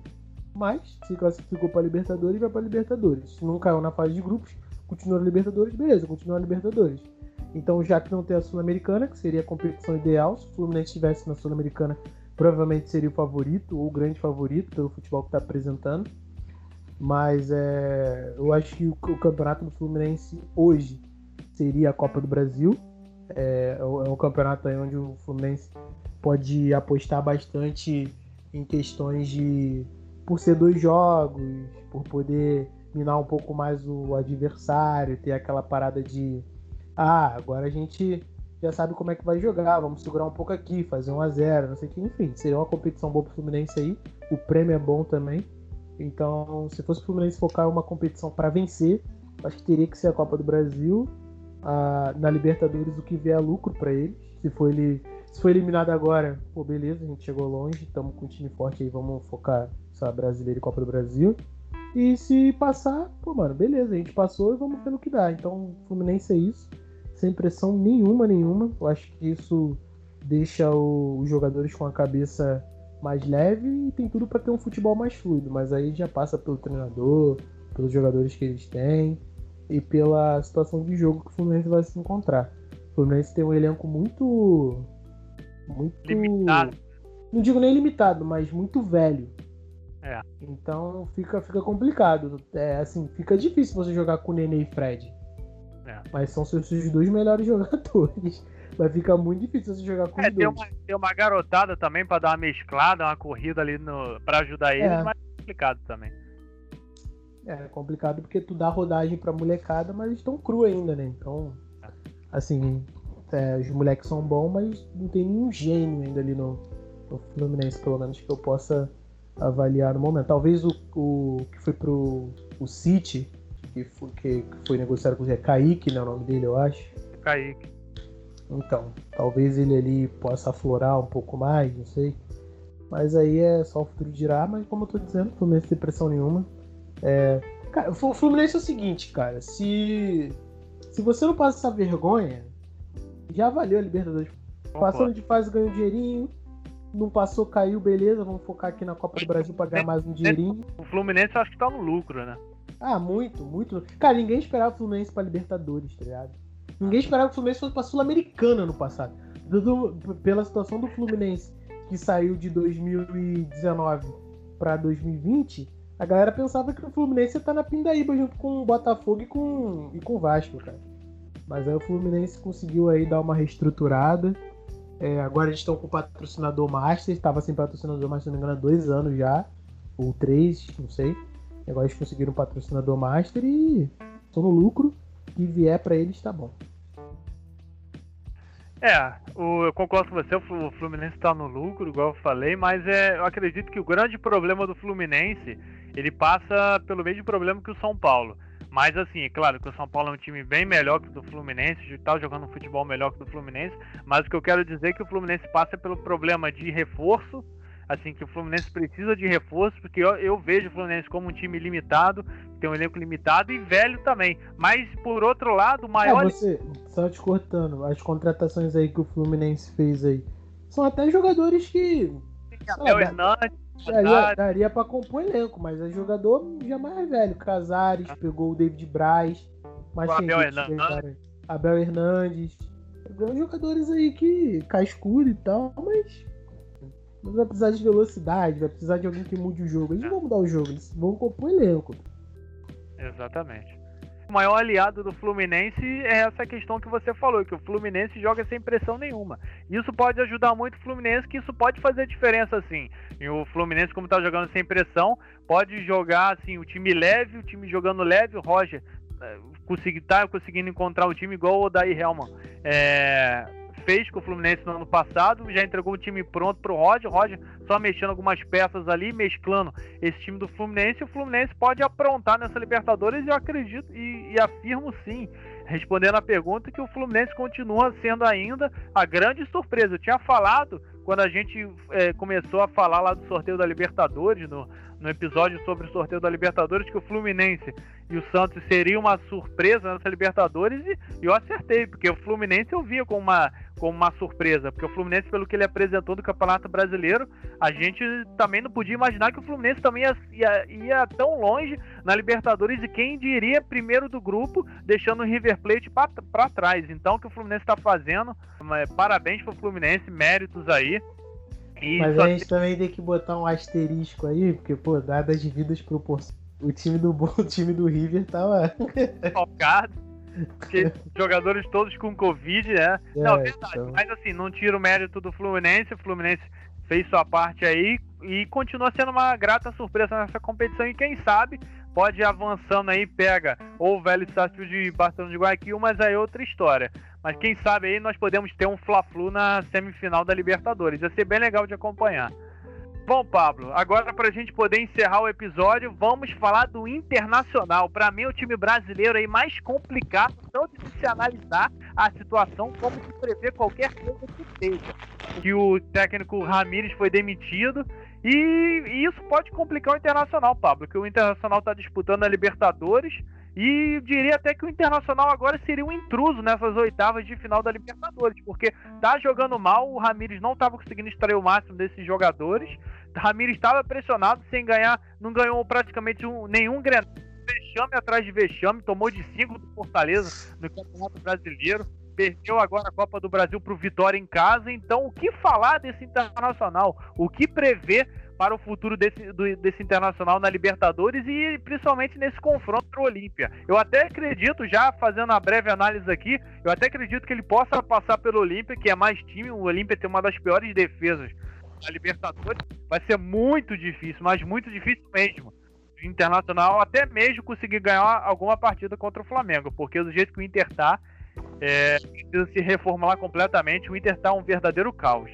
Mas, se classificou para Libertadores, vai para Libertadores. Se não caiu na fase de grupos, continua na Libertadores, beleza, continua na Libertadores. Então, já que não tem a Sul-Americana, que seria a competição ideal, se o Fluminense estivesse na Sul-Americana, provavelmente seria o favorito, ou o grande favorito, pelo futebol que está apresentando. Mas é, eu acho que o, o, campeonato do Fluminense hoje seria a Copa do Brasil. É, é um campeonato onde o Fluminense pode apostar bastante em questões de por ser dois jogos, por poder minar um pouco mais o adversário, ter aquela parada de ah, agora a gente já sabe como é que vai jogar, vamos segurar um pouco aqui, fazer um a zero, não sei o que, enfim, seria uma competição boa pro Fluminense aí, o prêmio é bom também. Então, se fosse o Fluminense focar uma competição para vencer, acho que teria que ser a Copa do Brasil. Ah, na Libertadores, o que vier lucro para eles. Se for ele se foi eliminado agora, pô, beleza, a gente chegou longe, estamos com um time forte aí, vamos focar só brasileiro e Copa do Brasil. E se passar, pô, mano, beleza, a gente passou e vamos ver no que dá. Então, Fluminense é isso, sem pressão nenhuma, nenhuma. Eu acho que isso deixa o, os jogadores com a cabeça mais leve e tem tudo para ter um futebol mais fluido, mas aí já passa pelo treinador, pelos jogadores que eles têm e pela situação de jogo que o Fluminense vai se encontrar. O Fluminense tem um elenco muito muito. Limitado. Não digo nem limitado, mas muito velho. É. Então fica, fica complicado. É, assim, fica difícil você jogar com o Nenê e Fred. É. Mas são seus, seus dois melhores [laughs] jogadores. Vai ficar muito difícil você jogar com é, os tem dois. Uma, tem uma garotada também para dar uma mesclada, uma corrida ali no, para ajudar eles, é. mas é complicado também. É complicado porque tu dá rodagem pra molecada, mas eles estão cru ainda, né? Então, é. assim, é, os moleques são bons, mas não tem nenhum gênio ainda ali no, no Fluminense, pelo menos que eu possa avaliar no momento. Talvez o, o que foi pro o City, que foi, que foi negociado com o Zé Kaique, né? O nome dele, eu acho. Kaique. Então, talvez ele ali possa aflorar um pouco mais, não sei. Mas aí é só o futuro dirá, mas como eu tô dizendo, o Fluminense tem pressão nenhuma. É, cara, o Fluminense é o seguinte, cara, se, se você não passa essa vergonha, já valeu a Libertadores. Passando de fase, ganhou um dinheirinho. Não passou, caiu, beleza. Vamos focar aqui na Copa do Brasil pra ganhar mais um dinheirinho. O Fluminense acho que tá no lucro, né? Ah, muito, muito. Cara, ninguém esperava o Fluminense pra Libertadores, tá ligado? Ninguém esperava que o Fluminense fosse pra Sul-Americana no passado. Pela situação do Fluminense, que saiu de 2019 pra 2020, a galera pensava que o Fluminense ia estar tá na Pindaíba junto com o Botafogo e com, e com o Vasco, cara. Mas aí o Fluminense conseguiu aí dar uma reestruturada. É, agora eles estão com o patrocinador Master. Estava sem patrocinador Master, se não me engano, há dois anos já. Ou três, não sei. Agora eles conseguiram um patrocinador Master e estão no lucro. Que vier para eles tá bom. É, o, eu concordo com você, o Fluminense está no lucro, igual eu falei, mas é, eu acredito que o grande problema do Fluminense, ele passa pelo mesmo problema que o São Paulo. Mas assim, é claro que o São Paulo é um time bem melhor que o do Fluminense, está jogando um futebol melhor que o do Fluminense, mas o que eu quero dizer é que o Fluminense passa pelo problema de reforço, assim, que o Fluminense precisa de reforço, porque eu, eu vejo o Fluminense como um time limitado, tem um elenco limitado e velho também. Mas por outro lado, o maior. É, você, só te cortando, as contratações aí que o Fluminense fez aí são até jogadores que. Abel Hernandes, Daria, daria pra compor elenco, mas é jogador já mais velho. Casares, ah. pegou o David Braz. Mas o Abel Hernandes. Abel Hernandes. Pegou jogadores aí que cascudo e tal, mas. Vai precisar de velocidade, vai precisar de alguém que mude o jogo. Eles não vão mudar o jogo, eles vão compor elenco. Exatamente o maior aliado do Fluminense é essa questão que você falou, que o Fluminense joga sem pressão nenhuma. Isso pode ajudar muito o Fluminense, que isso pode fazer diferença assim. E o Fluminense, como está jogando sem pressão, pode jogar assim, o time leve, o time jogando leve, o Roger é, conseguir, tá conseguindo encontrar o time igual o Odair Helman. É, fez com o Fluminense no ano passado, já entregou o time pronto para o Roger, Roger só mexendo algumas peças ali, mesclando esse time do Fluminense, o Fluminense pode aprontar nessa Libertadores, eu acredito e, e afirmo sim, respondendo a pergunta, que o Fluminense continua sendo ainda a grande surpresa. Eu tinha falado, quando a gente é, começou a falar lá do sorteio da Libertadores, no, no episódio sobre o sorteio da Libertadores que o Fluminense e o Santos seria uma surpresa nessa Libertadores e, eu acertei, porque o Fluminense eu via como uma, como uma surpresa, porque o Fluminense, pelo que ele apresentou no Campeonato Brasileiro, a gente também não podia imaginar que o Fluminense também ia, ia, ia tão longe na Libertadores e quem diria primeiro do grupo, deixando o River Plate para trás. Então, o que o Fluminense está fazendo, parabéns para o Fluminense, méritos aí. E Mas a gente também tem que botar um asterisco aí, porque, pô, dadas as devidas proporções, o time do, [laughs] o time do River tava. [laughs] Focado. Jogadores todos com Covid, né? É, não, verdade. Então... Mas assim, não tira o mérito do Fluminense. O Fluminense fez sua parte aí e continua sendo uma grata surpresa nessa competição. E quem sabe pode ir avançando aí, pega ou o Velho Sarsfield de Barcelona de Guayaquil, mas aí é outra história. Mas quem sabe aí nós podemos ter um Fla-Flu na semifinal da Libertadores. Ia ser bem legal de acompanhar. Bom, Pablo, agora para a gente poder encerrar o episódio, vamos falar do Internacional. Para mim, o time brasileiro aí mais complicado, tanto de se analisar a situação como de prever qualquer coisa que seja. Que o técnico Ramires foi demitido e, e isso pode complicar o Internacional, Pablo, que o Internacional está disputando a Libertadores e diria até que o Internacional agora seria um intruso nessas oitavas de final da Libertadores, porque tá jogando mal, o Ramires não estava conseguindo extrair o máximo desses jogadores. Ramires estava pressionado sem ganhar, não ganhou praticamente um, nenhum vexame atrás de vexame, tomou de 5 do Fortaleza no Campeonato Brasileiro, perdeu agora a Copa do Brasil para o Vitória em casa. Então, o que falar desse Internacional? O que prever para o futuro desse, do, desse Internacional na Libertadores e principalmente nesse confronto contra o Olímpia. Eu até acredito, já fazendo uma breve análise aqui, eu até acredito que ele possa passar pelo Olímpia, que é mais time, o Olímpia tem uma das piores defesas na Libertadores. Vai ser muito difícil, mas muito difícil mesmo. O Internacional até mesmo conseguir ganhar alguma partida contra o Flamengo, porque do jeito que o Inter tá, é, precisa se reformular completamente. O Inter tá um verdadeiro caos.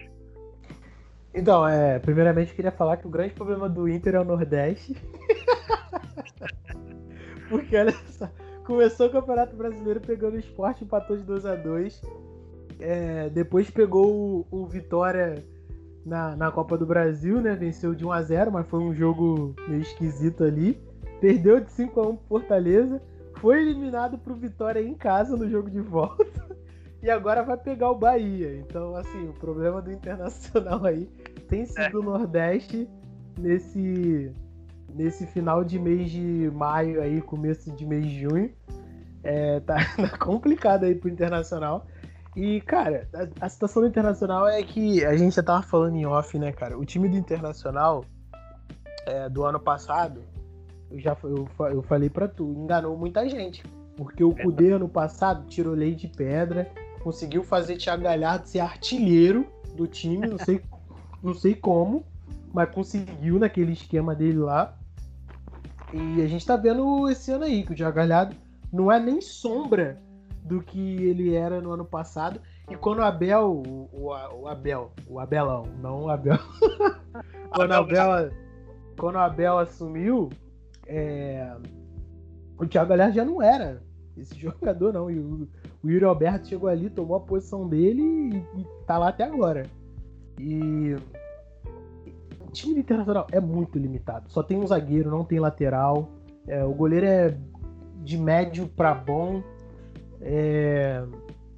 Então, é, primeiramente queria falar que o grande problema do Inter é o Nordeste. [laughs] Porque olha só, começou o Campeonato Brasileiro pegando o esporte, empatou de 2 a 2 é, Depois pegou o, o Vitória na, na Copa do Brasil, né? Venceu de 1 a 0 mas foi um jogo meio esquisito ali. Perdeu de 5 a 1 pro Fortaleza. Foi eliminado pro Vitória em casa no jogo de volta. [laughs] e agora vai pegar o Bahia. Então, assim, o problema do Internacional aí tem sido é. o Nordeste nesse, nesse final de mês de maio aí, começo de mês de junho. É, tá, [laughs] tá complicado aí pro Internacional. E, cara, a, a, situação do Internacional é que a gente já tava falando em off, né, cara? O time do Internacional é, do ano passado, eu já eu, eu falei pra tu, enganou muita gente. Porque o Cudê ano passado tirou lei de pedra, conseguiu fazer Thiago Galhardo ser artilheiro do time, não sei, [laughs] não sei como, mas conseguiu naquele esquema dele lá. E a gente tá vendo esse ano aí, que o Thiago Galhardo não é nem sombra do que ele era no ano passado. E quando o Abel, o, o, o Abel, o Abelão, não o Abel. [laughs] quando, o Abel quando o Abel assumiu, é, o Thiago Galhardo já não era esse [laughs] jogador, não. E o, o Yuri Alberto chegou ali, tomou a posição dele e, e tá lá até agora. E o time do Internacional é muito limitado. Só tem um zagueiro, não tem lateral. É, o goleiro é de médio para bom. É,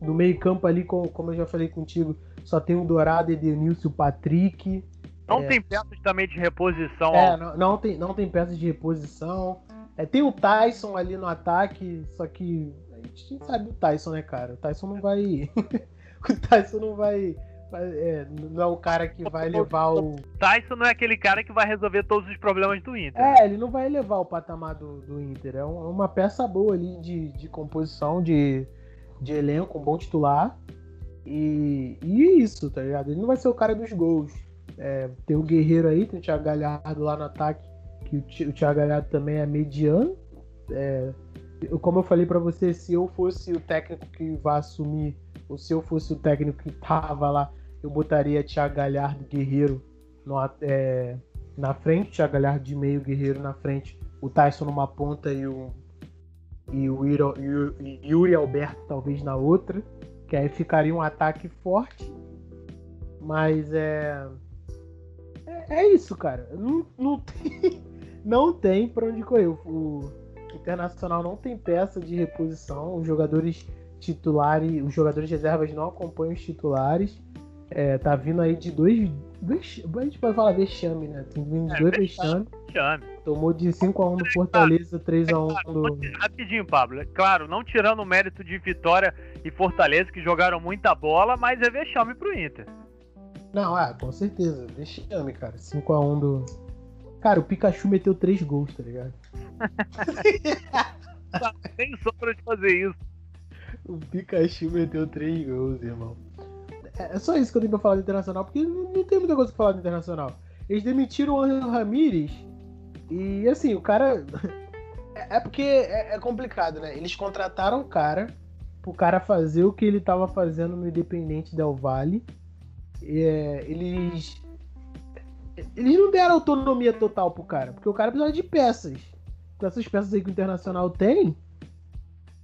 no meio campo ali, como, eu já falei contigo, só tem o Dourado, Edenilson e o Patrick. Não é, tem peças também de reposição. É, não, não, tem, não tem peças de reposição. É, tem o Tyson ali no ataque, só que a gente sabe o Tyson, né, cara? O Tyson não vai. [laughs] o Tyson não vai. É, não é o cara que vai levar o. Tyson não é aquele cara que vai resolver todos os problemas do Inter. É, ele não vai levar o patamar do, do Inter. É, é uma peça boa ali de, de composição, de, de elenco, um bom titular. E, e é isso, tá ligado? Ele não vai ser o cara dos gols. É, tem o Guerreiro aí, tem o Thiago Galhardo lá no ataque, que o, o Thiago Galhardo também é mediano. É, como eu falei para você, se eu fosse o técnico que vai assumir ou se eu fosse o técnico que tava lá, eu botaria Thiago Galhardo Guerreiro no, é, na frente, Thiago Galhardo de meio, Guerreiro na frente, o Tyson numa ponta e o, e o Yuri, Yuri Alberto talvez na outra, que aí ficaria um ataque forte. Mas é. É, é isso, cara. Não, não tem, [laughs] não tem pra onde correr. O, o Internacional não tem peça de reposição. Os jogadores titulares, os jogadores reservas não acompanham os titulares. É, tá vindo aí de dois, dois. A gente pode falar vexame, né? Tem vindo de é, dois vexame. Tomou de 5x1 do Fortaleza, 3x1 do. Rapidinho, Pablo. Claro, não tirando o mérito de Vitória e Fortaleza, que jogaram muita bola, mas é vexame pro Inter. Não, ah, com certeza. Vexame, cara. 5x1 do. Cara, o Pikachu meteu 3 gols, tá ligado? [laughs] Tem sombra de fazer isso. O Pikachu meteu 3 gols, irmão. É, é só isso que eu tenho pra falar do Internacional, porque não tem muita coisa pra falar do Internacional. Eles demitiram o Angel Ramírez e, assim, o cara... [laughs] É, é porque é, é, complicado, né? Eles contrataram o cara pro cara fazer o que ele tava fazendo no Independente Del Vale. É, eles... Eles não deram autonomia total pro cara, porque o cara precisa de peças. Com essas peças aí que o Internacional tem,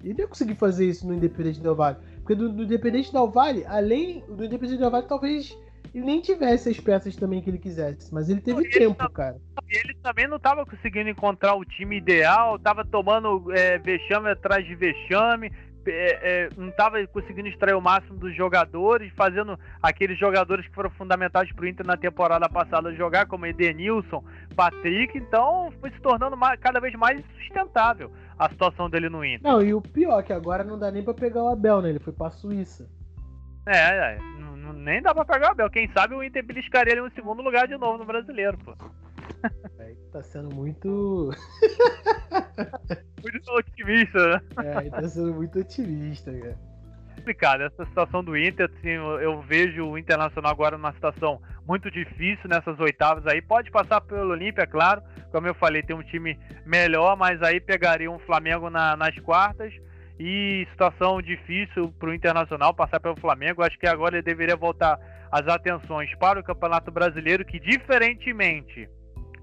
ele ia conseguir fazer isso no Independente Del Vale. Porque do, do Independente Del Vale, além do Independente Del Vale, talvez ele nem tivesse as peças também que ele quisesse. Mas ele teve tempo, tá, cara. Ele também não estava conseguindo encontrar o time ideal, estava tomando é, vexame atrás de vexame, é, é, não estava conseguindo extrair o máximo dos jogadores, fazendo aqueles jogadores que foram fundamentais para o Inter na temporada passada jogar, como Edenilson, Patrick, então foi se tornando mais, cada vez mais sustentável a situação dele no Inter. Não, e o pior, que agora não dá nem para pegar o Abel, né? Ele foi para Suíça. É, é nem dá para pegar o Abel. Quem sabe o Inter beliscaria ele no segundo lugar de novo no brasileiro, pô. Aí [laughs] tá sendo muito. [laughs] muito otimista, né? É, aí tá sendo muito otimista, cara. Complicado, essa situação do Inter, assim, eu vejo o Internacional agora numa situação muito difícil nessas oitavas aí. Pode passar pelo Olímpia, claro. Como eu falei, tem um time melhor, mas aí pegaria um Flamengo na, nas quartas. E situação difícil para o Internacional passar pelo Flamengo. Acho que agora ele deveria voltar as atenções para o Campeonato Brasileiro, que diferentemente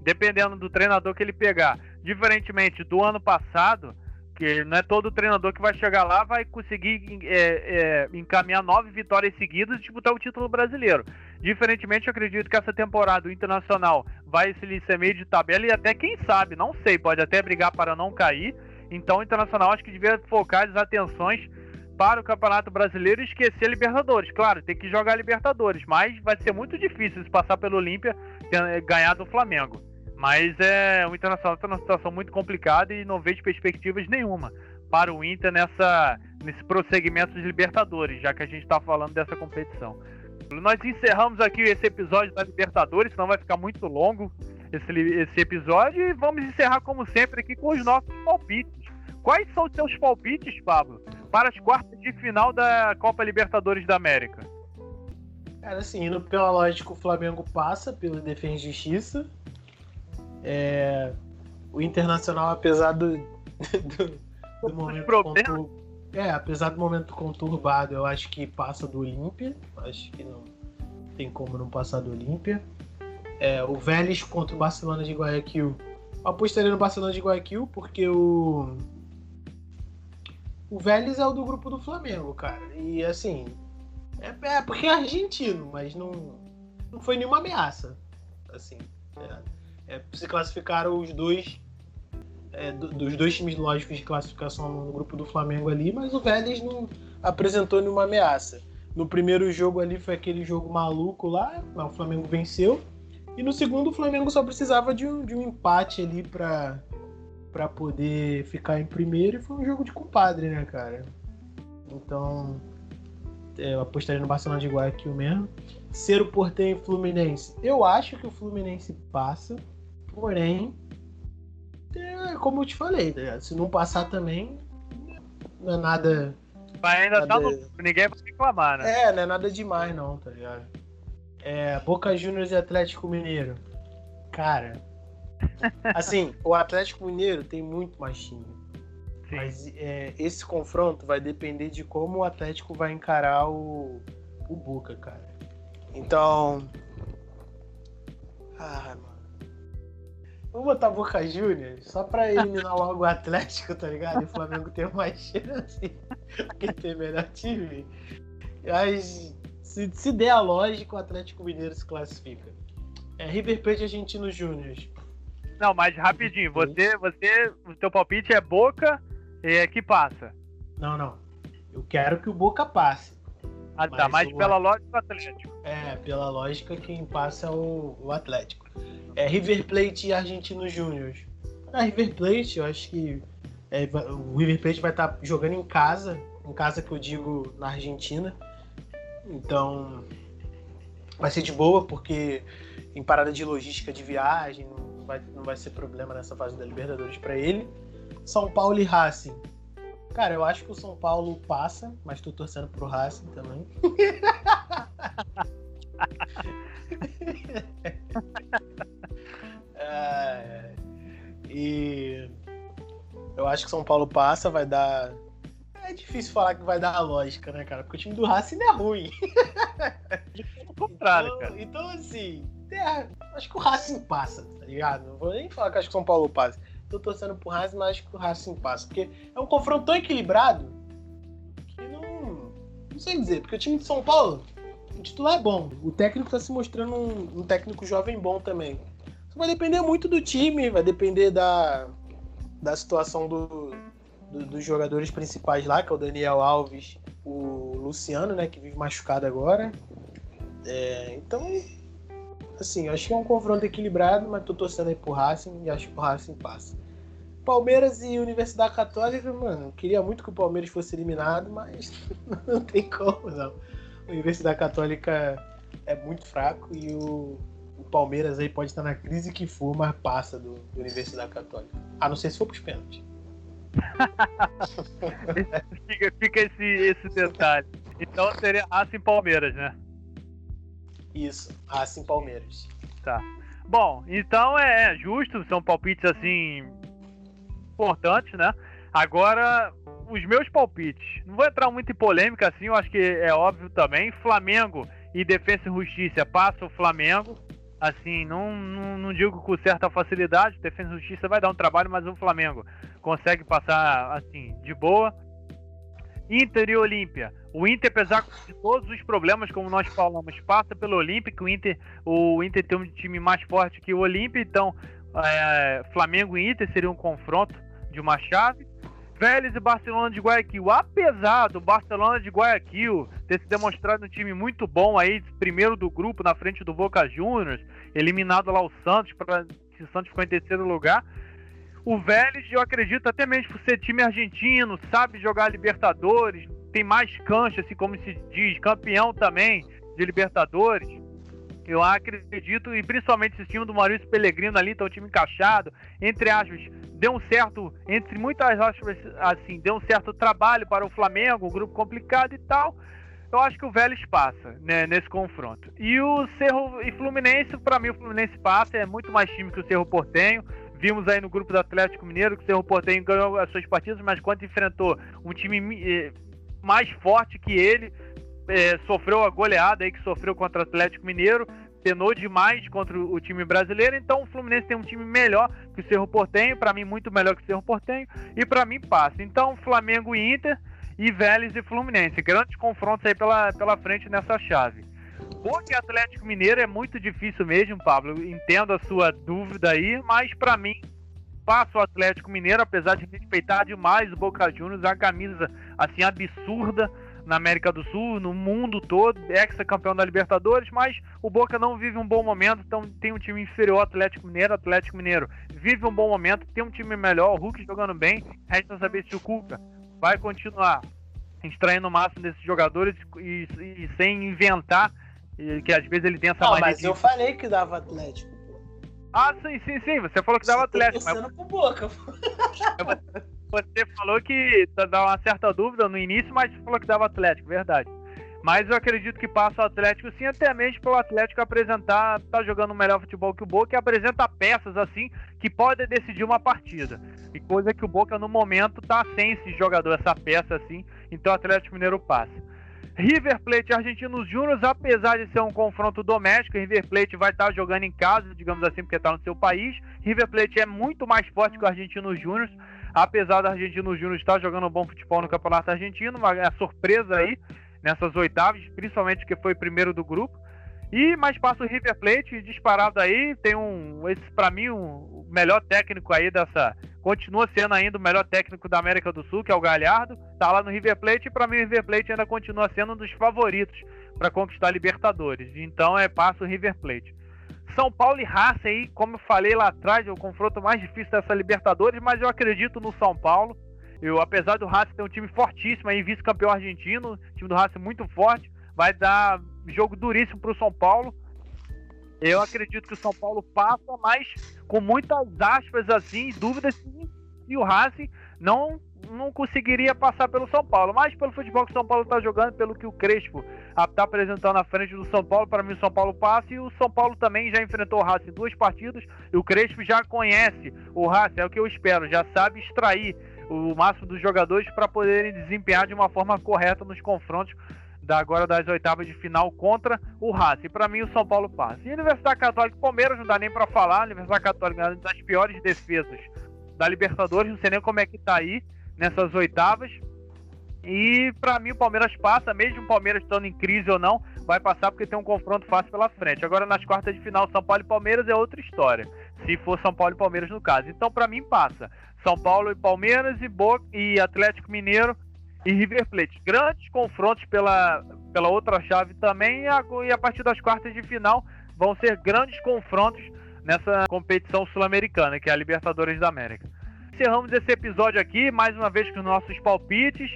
dependendo do treinador que ele pegar. Diferentemente do ano passado, que não é todo treinador que vai chegar lá vai conseguir é, é, encaminhar nove vitórias seguidas e disputar o título brasileiro. Diferentemente, eu acredito que essa temporada o Internacional vai se ser meio de tabela e até quem sabe, não sei, pode até brigar para não cair. Então o Internacional acho que devia focar as atenções para o Campeonato Brasileiro e esquecer a Libertadores. Claro, tem que jogar Libertadores, mas vai ser muito difícil se passar pelo Olímpia ganhar do Flamengo. Mas é, o Internacional está numa situação muito complicada e não vejo perspectivas nenhuma para o Inter nessa, nesse prosseguimento de Libertadores, já que a gente está falando dessa competição. Nós encerramos aqui esse episódio da Libertadores, senão vai ficar muito longo esse, esse episódio. E vamos encerrar, como sempre, aqui com os nossos palpites. Quais são os seus palpites, Pablo, para as quartas de final da Copa Libertadores da América? Cara, assim, indo pela lógica, o Flamengo passa pelo Defesa e Justiça. É, o Internacional, apesar do, do, do momento contur... é, apesar do momento conturbado, eu acho que passa do Olímpia. Acho que não tem como não passar do Olímpia. É, o Vélez contra o Barcelona de Guayaquil. Eu apostaria no Barcelona de Guayaquil porque o o Vélez é o do grupo do Flamengo, cara. E assim, é, é porque é argentino, mas não, não foi nenhuma ameaça. Assim, é é, se classificaram os dois é, dos dois times lógicos de classificação no grupo do Flamengo ali, mas o Vélez não apresentou nenhuma ameaça. No primeiro jogo ali foi aquele jogo maluco lá, o Flamengo venceu. E no segundo o Flamengo só precisava de um, de um empate ali para para poder ficar em primeiro e foi um jogo de compadre, né, cara? Então, é, eu apostaria no Barcelona de Guayaquil mesmo. Ser o Porteiro Fluminense. Eu acho que o Fluminense passa. Porém, é, como eu te falei, tá se não passar também, não é nada. Mas ainda nada... tá no. Ninguém vai reclamar, né? É, não é nada demais, não, tá ligado? É, Boca Juniors e Atlético Mineiro. Cara. [laughs] assim, o Atlético Mineiro tem muito mais time. Sim. Mas é, esse confronto vai depender de como o Atlético vai encarar o, o Boca, cara. Então. Ah, mano. Vou botar Boca Juniors só pra eliminar logo o Atlético, tá ligado? E o Flamengo ter mais chance, porque ter melhor time. Mas se, se der a lógica, o Atlético Mineiro se classifica. É River Plate Argentino Júnior. Não, mas rapidinho, você, você, o teu palpite é Boca e é que passa. Não, não. Eu quero que o Boca passe. Ah, tá, mas, mas pela lógica do Atlético. É, pela lógica quem passa é o, o Atlético. É River Plate e Argentino Júnior. A River Plate, eu acho que é, o River Plate vai estar tá jogando em casa, em casa que eu digo na Argentina. Então vai ser de boa, porque em parada de logística de viagem não vai, não vai ser problema nessa fase da Libertadores para ele. São Paulo e Racing. Cara, eu acho que o São Paulo passa, mas tô torcendo pro Racing também. [laughs] é, e eu acho que São Paulo passa, vai dar. É difícil falar que vai dar a lógica, né, cara? Porque o time do Racing é ruim. [laughs] Pelo contrário, então, cara. Então, assim, é, acho que o Racing passa, tá ligado? Não vou nem falar que acho que São Paulo passa. Tô torcendo pro Racing, mas acho que o Racing passa. Porque é um confronto tão equilibrado que não. Não sei dizer, porque o time de São Paulo o titular é bom. O técnico está se mostrando um, um, técnico jovem bom também. Vai depender muito do time, vai depender da, da situação do, do, dos jogadores principais lá, que é o Daniel Alves, o Luciano, né, que vive machucado agora. É, então, assim, acho que é um confronto equilibrado, mas tô torcendo aí pro Racing e acho que o Racing passa. Palmeiras e Universidade Católica, mano, queria muito que o Palmeiras fosse eliminado, mas [laughs] não tem como, não a Universidade Católica é muito fraco e o, Palmeiras aí pode estar na crise que for, mas passa do, do Universidade Católica. A não ser se for pros pênaltis. [laughs] fica, fica esse, esse detalhe. Então seria Racing Palmeiras, né? Isso, Racing Palmeiras. Tá. Bom, então é justo, são palpites assim importantes, né? Agora, os meus palpites. Não vou entrar muito em polêmica assim, eu acho que é óbvio também. Flamengo e Defesa e Justiça passa o Flamengo. Assim, não, não, não, digo com certa facilidade, Defesa e Justiça vai dar um trabalho, mas o Flamengo consegue passar assim, de boa. Inter e Olímpia. O Inter, apesar de todos os problemas, como nós falamos, passa pelo Olímpia, o Inter, o Inter tem um time mais forte que o Olímpia, então é, Flamengo e Inter seria um confronto de uma chave. Vélez e Barcelona de Guayaquil. Apesar do Barcelona de Guayaquil ter se demonstrado um time muito bom aí, primeiro do grupo, na frente do Boca Juniors, eliminado lá o Santos, para o Santos ficou em terceiro lugar. O Vélez, eu acredito, até mesmo por ser time argentino, sabe jogar Libertadores, tem mais cancha, assim como se diz, campeão também de Libertadores. Eu acredito, e principalmente esse time do Maurício Pellegrino ali, tá um time encaixado, entre aspas, deu um certo, entre muitas aspas, assim, deu um certo trabalho para o Flamengo, um grupo complicado e tal. Eu acho que o Vélez passa né, nesse confronto. E o Cerro e Fluminense, para mim, o Fluminense passa, é muito mais time que o Cerro Portenho. Vimos aí no grupo do Atlético Mineiro que o Cerro Portenho ganhou as suas partidas, mas quando enfrentou um time eh, mais forte que ele, é, sofreu a goleada aí que sofreu contra o Atlético Mineiro, penou demais contra o time brasileiro, então o Fluminense tem um time melhor que o Cerro Portenho, para mim muito melhor que o Cerro Portenho, e para mim passa. Então Flamengo e Inter e Vélez e Fluminense, grandes confrontos aí pela, pela frente nessa chave. Porque Atlético Mineiro é muito difícil mesmo, Pablo, entendo a sua dúvida aí, mas para mim passa o Atlético Mineiro, apesar de respeitar demais o Boca Juniors, a camisa assim absurda, na América do Sul, no mundo todo, ex-campeão da Libertadores, mas o Boca não vive um bom momento, então tem um time inferior ao Atlético Mineiro, Atlético Mineiro vive um bom momento, tem um time melhor, o Hulk jogando bem, resta saber se o Cuca vai continuar extraindo o máximo desses jogadores e, e, sem inventar, que às vezes ele tem essa não, Mas de... eu falei que dava Atlético. Ah, sim, sim, sim. Você falou que dava Atlético. Mas... Pro Boca. Você falou que dá uma certa dúvida no início, mas falou que dava Atlético, verdade. Mas eu acredito que passa o Atlético sim, até mesmo pelo Atlético apresentar, tá jogando melhor futebol que o Boca e apresenta peças assim que podem decidir uma partida. E coisa que o Boca no momento tá sem esse jogador, essa peça assim, então o Atlético Mineiro passa. River Plate Argentinos Júnior, apesar de ser um confronto doméstico, River Plate vai estar jogando em casa, digamos assim, porque está no seu país. River Plate é muito mais forte que o Argentinos Júnior, apesar do Argentinos Júnior estar jogando um bom futebol no Campeonato Argentino, uma é surpresa aí nessas oitavas, principalmente que foi primeiro do grupo. E mais passa o River Plate disparado aí, tem um, esse para mim um, o melhor técnico aí dessa, continua sendo ainda o melhor técnico da América do Sul, que é o Galhardo, tá lá no River Plate e para mim o River Plate ainda continua sendo um dos favoritos para conquistar Libertadores. Então é passa o River Plate. São Paulo e Racing como eu falei lá atrás, é o confronto mais difícil dessa Libertadores, mas eu acredito no São Paulo. Eu, apesar do Racing ter um time fortíssimo aí, vice-campeão argentino, time do Racing muito forte, vai dar jogo duríssimo para o São Paulo. Eu acredito que o São Paulo passa, mas com muitas aspas assim, dúvidas se o Racing não não conseguiria passar pelo São Paulo. Mas pelo futebol que o São Paulo está jogando, pelo que o Crespo está apresentando na frente do São Paulo, para mim o São Paulo passa. E o São Paulo também já enfrentou o Racing duas partidas. E o Crespo já conhece o Racing, é o que eu espero, já sabe extrair o máximo dos jogadores para poderem desempenhar de uma forma correta nos confrontos da agora das oitavas de final contra o Racing. Para mim, o São Paulo passa. E Universidade Católica e Palmeiras não dá nem para falar. A Universidade Católica é uma das piores defesas da Libertadores. Não sei nem como é que tá aí nessas oitavas. E para mim, o Palmeiras passa, mesmo o Palmeiras estando em crise ou não, vai passar porque tem um confronto fácil pela frente. Agora, nas quartas de final, São Paulo e Palmeiras é outra história. Se for São Paulo e Palmeiras no caso. Então, para mim, passa. São Paulo e Palmeiras e, Bo e Atlético Mineiro e River Plate. Grandes confrontos pela, pela outra chave também, e a, e a partir das quartas de final vão ser grandes confrontos nessa competição sul-americana, que é a Libertadores da América. Encerramos esse episódio aqui, mais uma vez com os nossos palpites.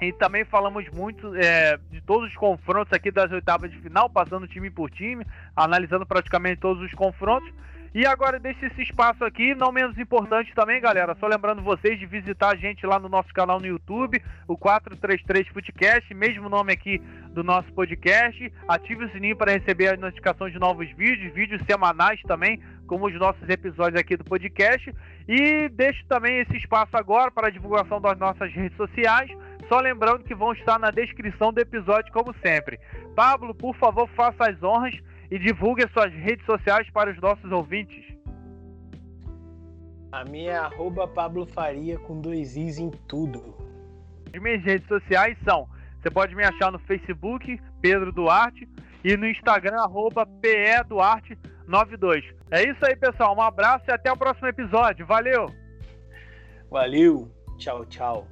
E também falamos muito é, de todos os confrontos aqui das oitavas de final, passando time por time, analisando praticamente todos os confrontos. E agora deixa esse espaço aqui, não menos importante também, galera. Só lembrando vocês de visitar a gente lá no nosso canal no YouTube, o 433 Footcast, mesmo nome aqui do nosso podcast. Ative o sininho para receber as notificações de novos vídeos, vídeos semanais também, como os nossos episódios aqui do podcast. E deixo também esse espaço agora para a divulgação das nossas redes sociais. Só lembrando que vão estar na descrição do episódio, como sempre. Pablo, por favor, faça as honras e divulgue suas redes sociais para os nossos ouvintes. A minha é arroba Pablo Faria com dois Is em tudo. As minhas redes sociais são: você pode me achar no Facebook, Pedro Duarte, e no Instagram, arroba PEDuarte92. É isso aí, pessoal. Um abraço e até o próximo episódio. Valeu! Valeu! Tchau, tchau.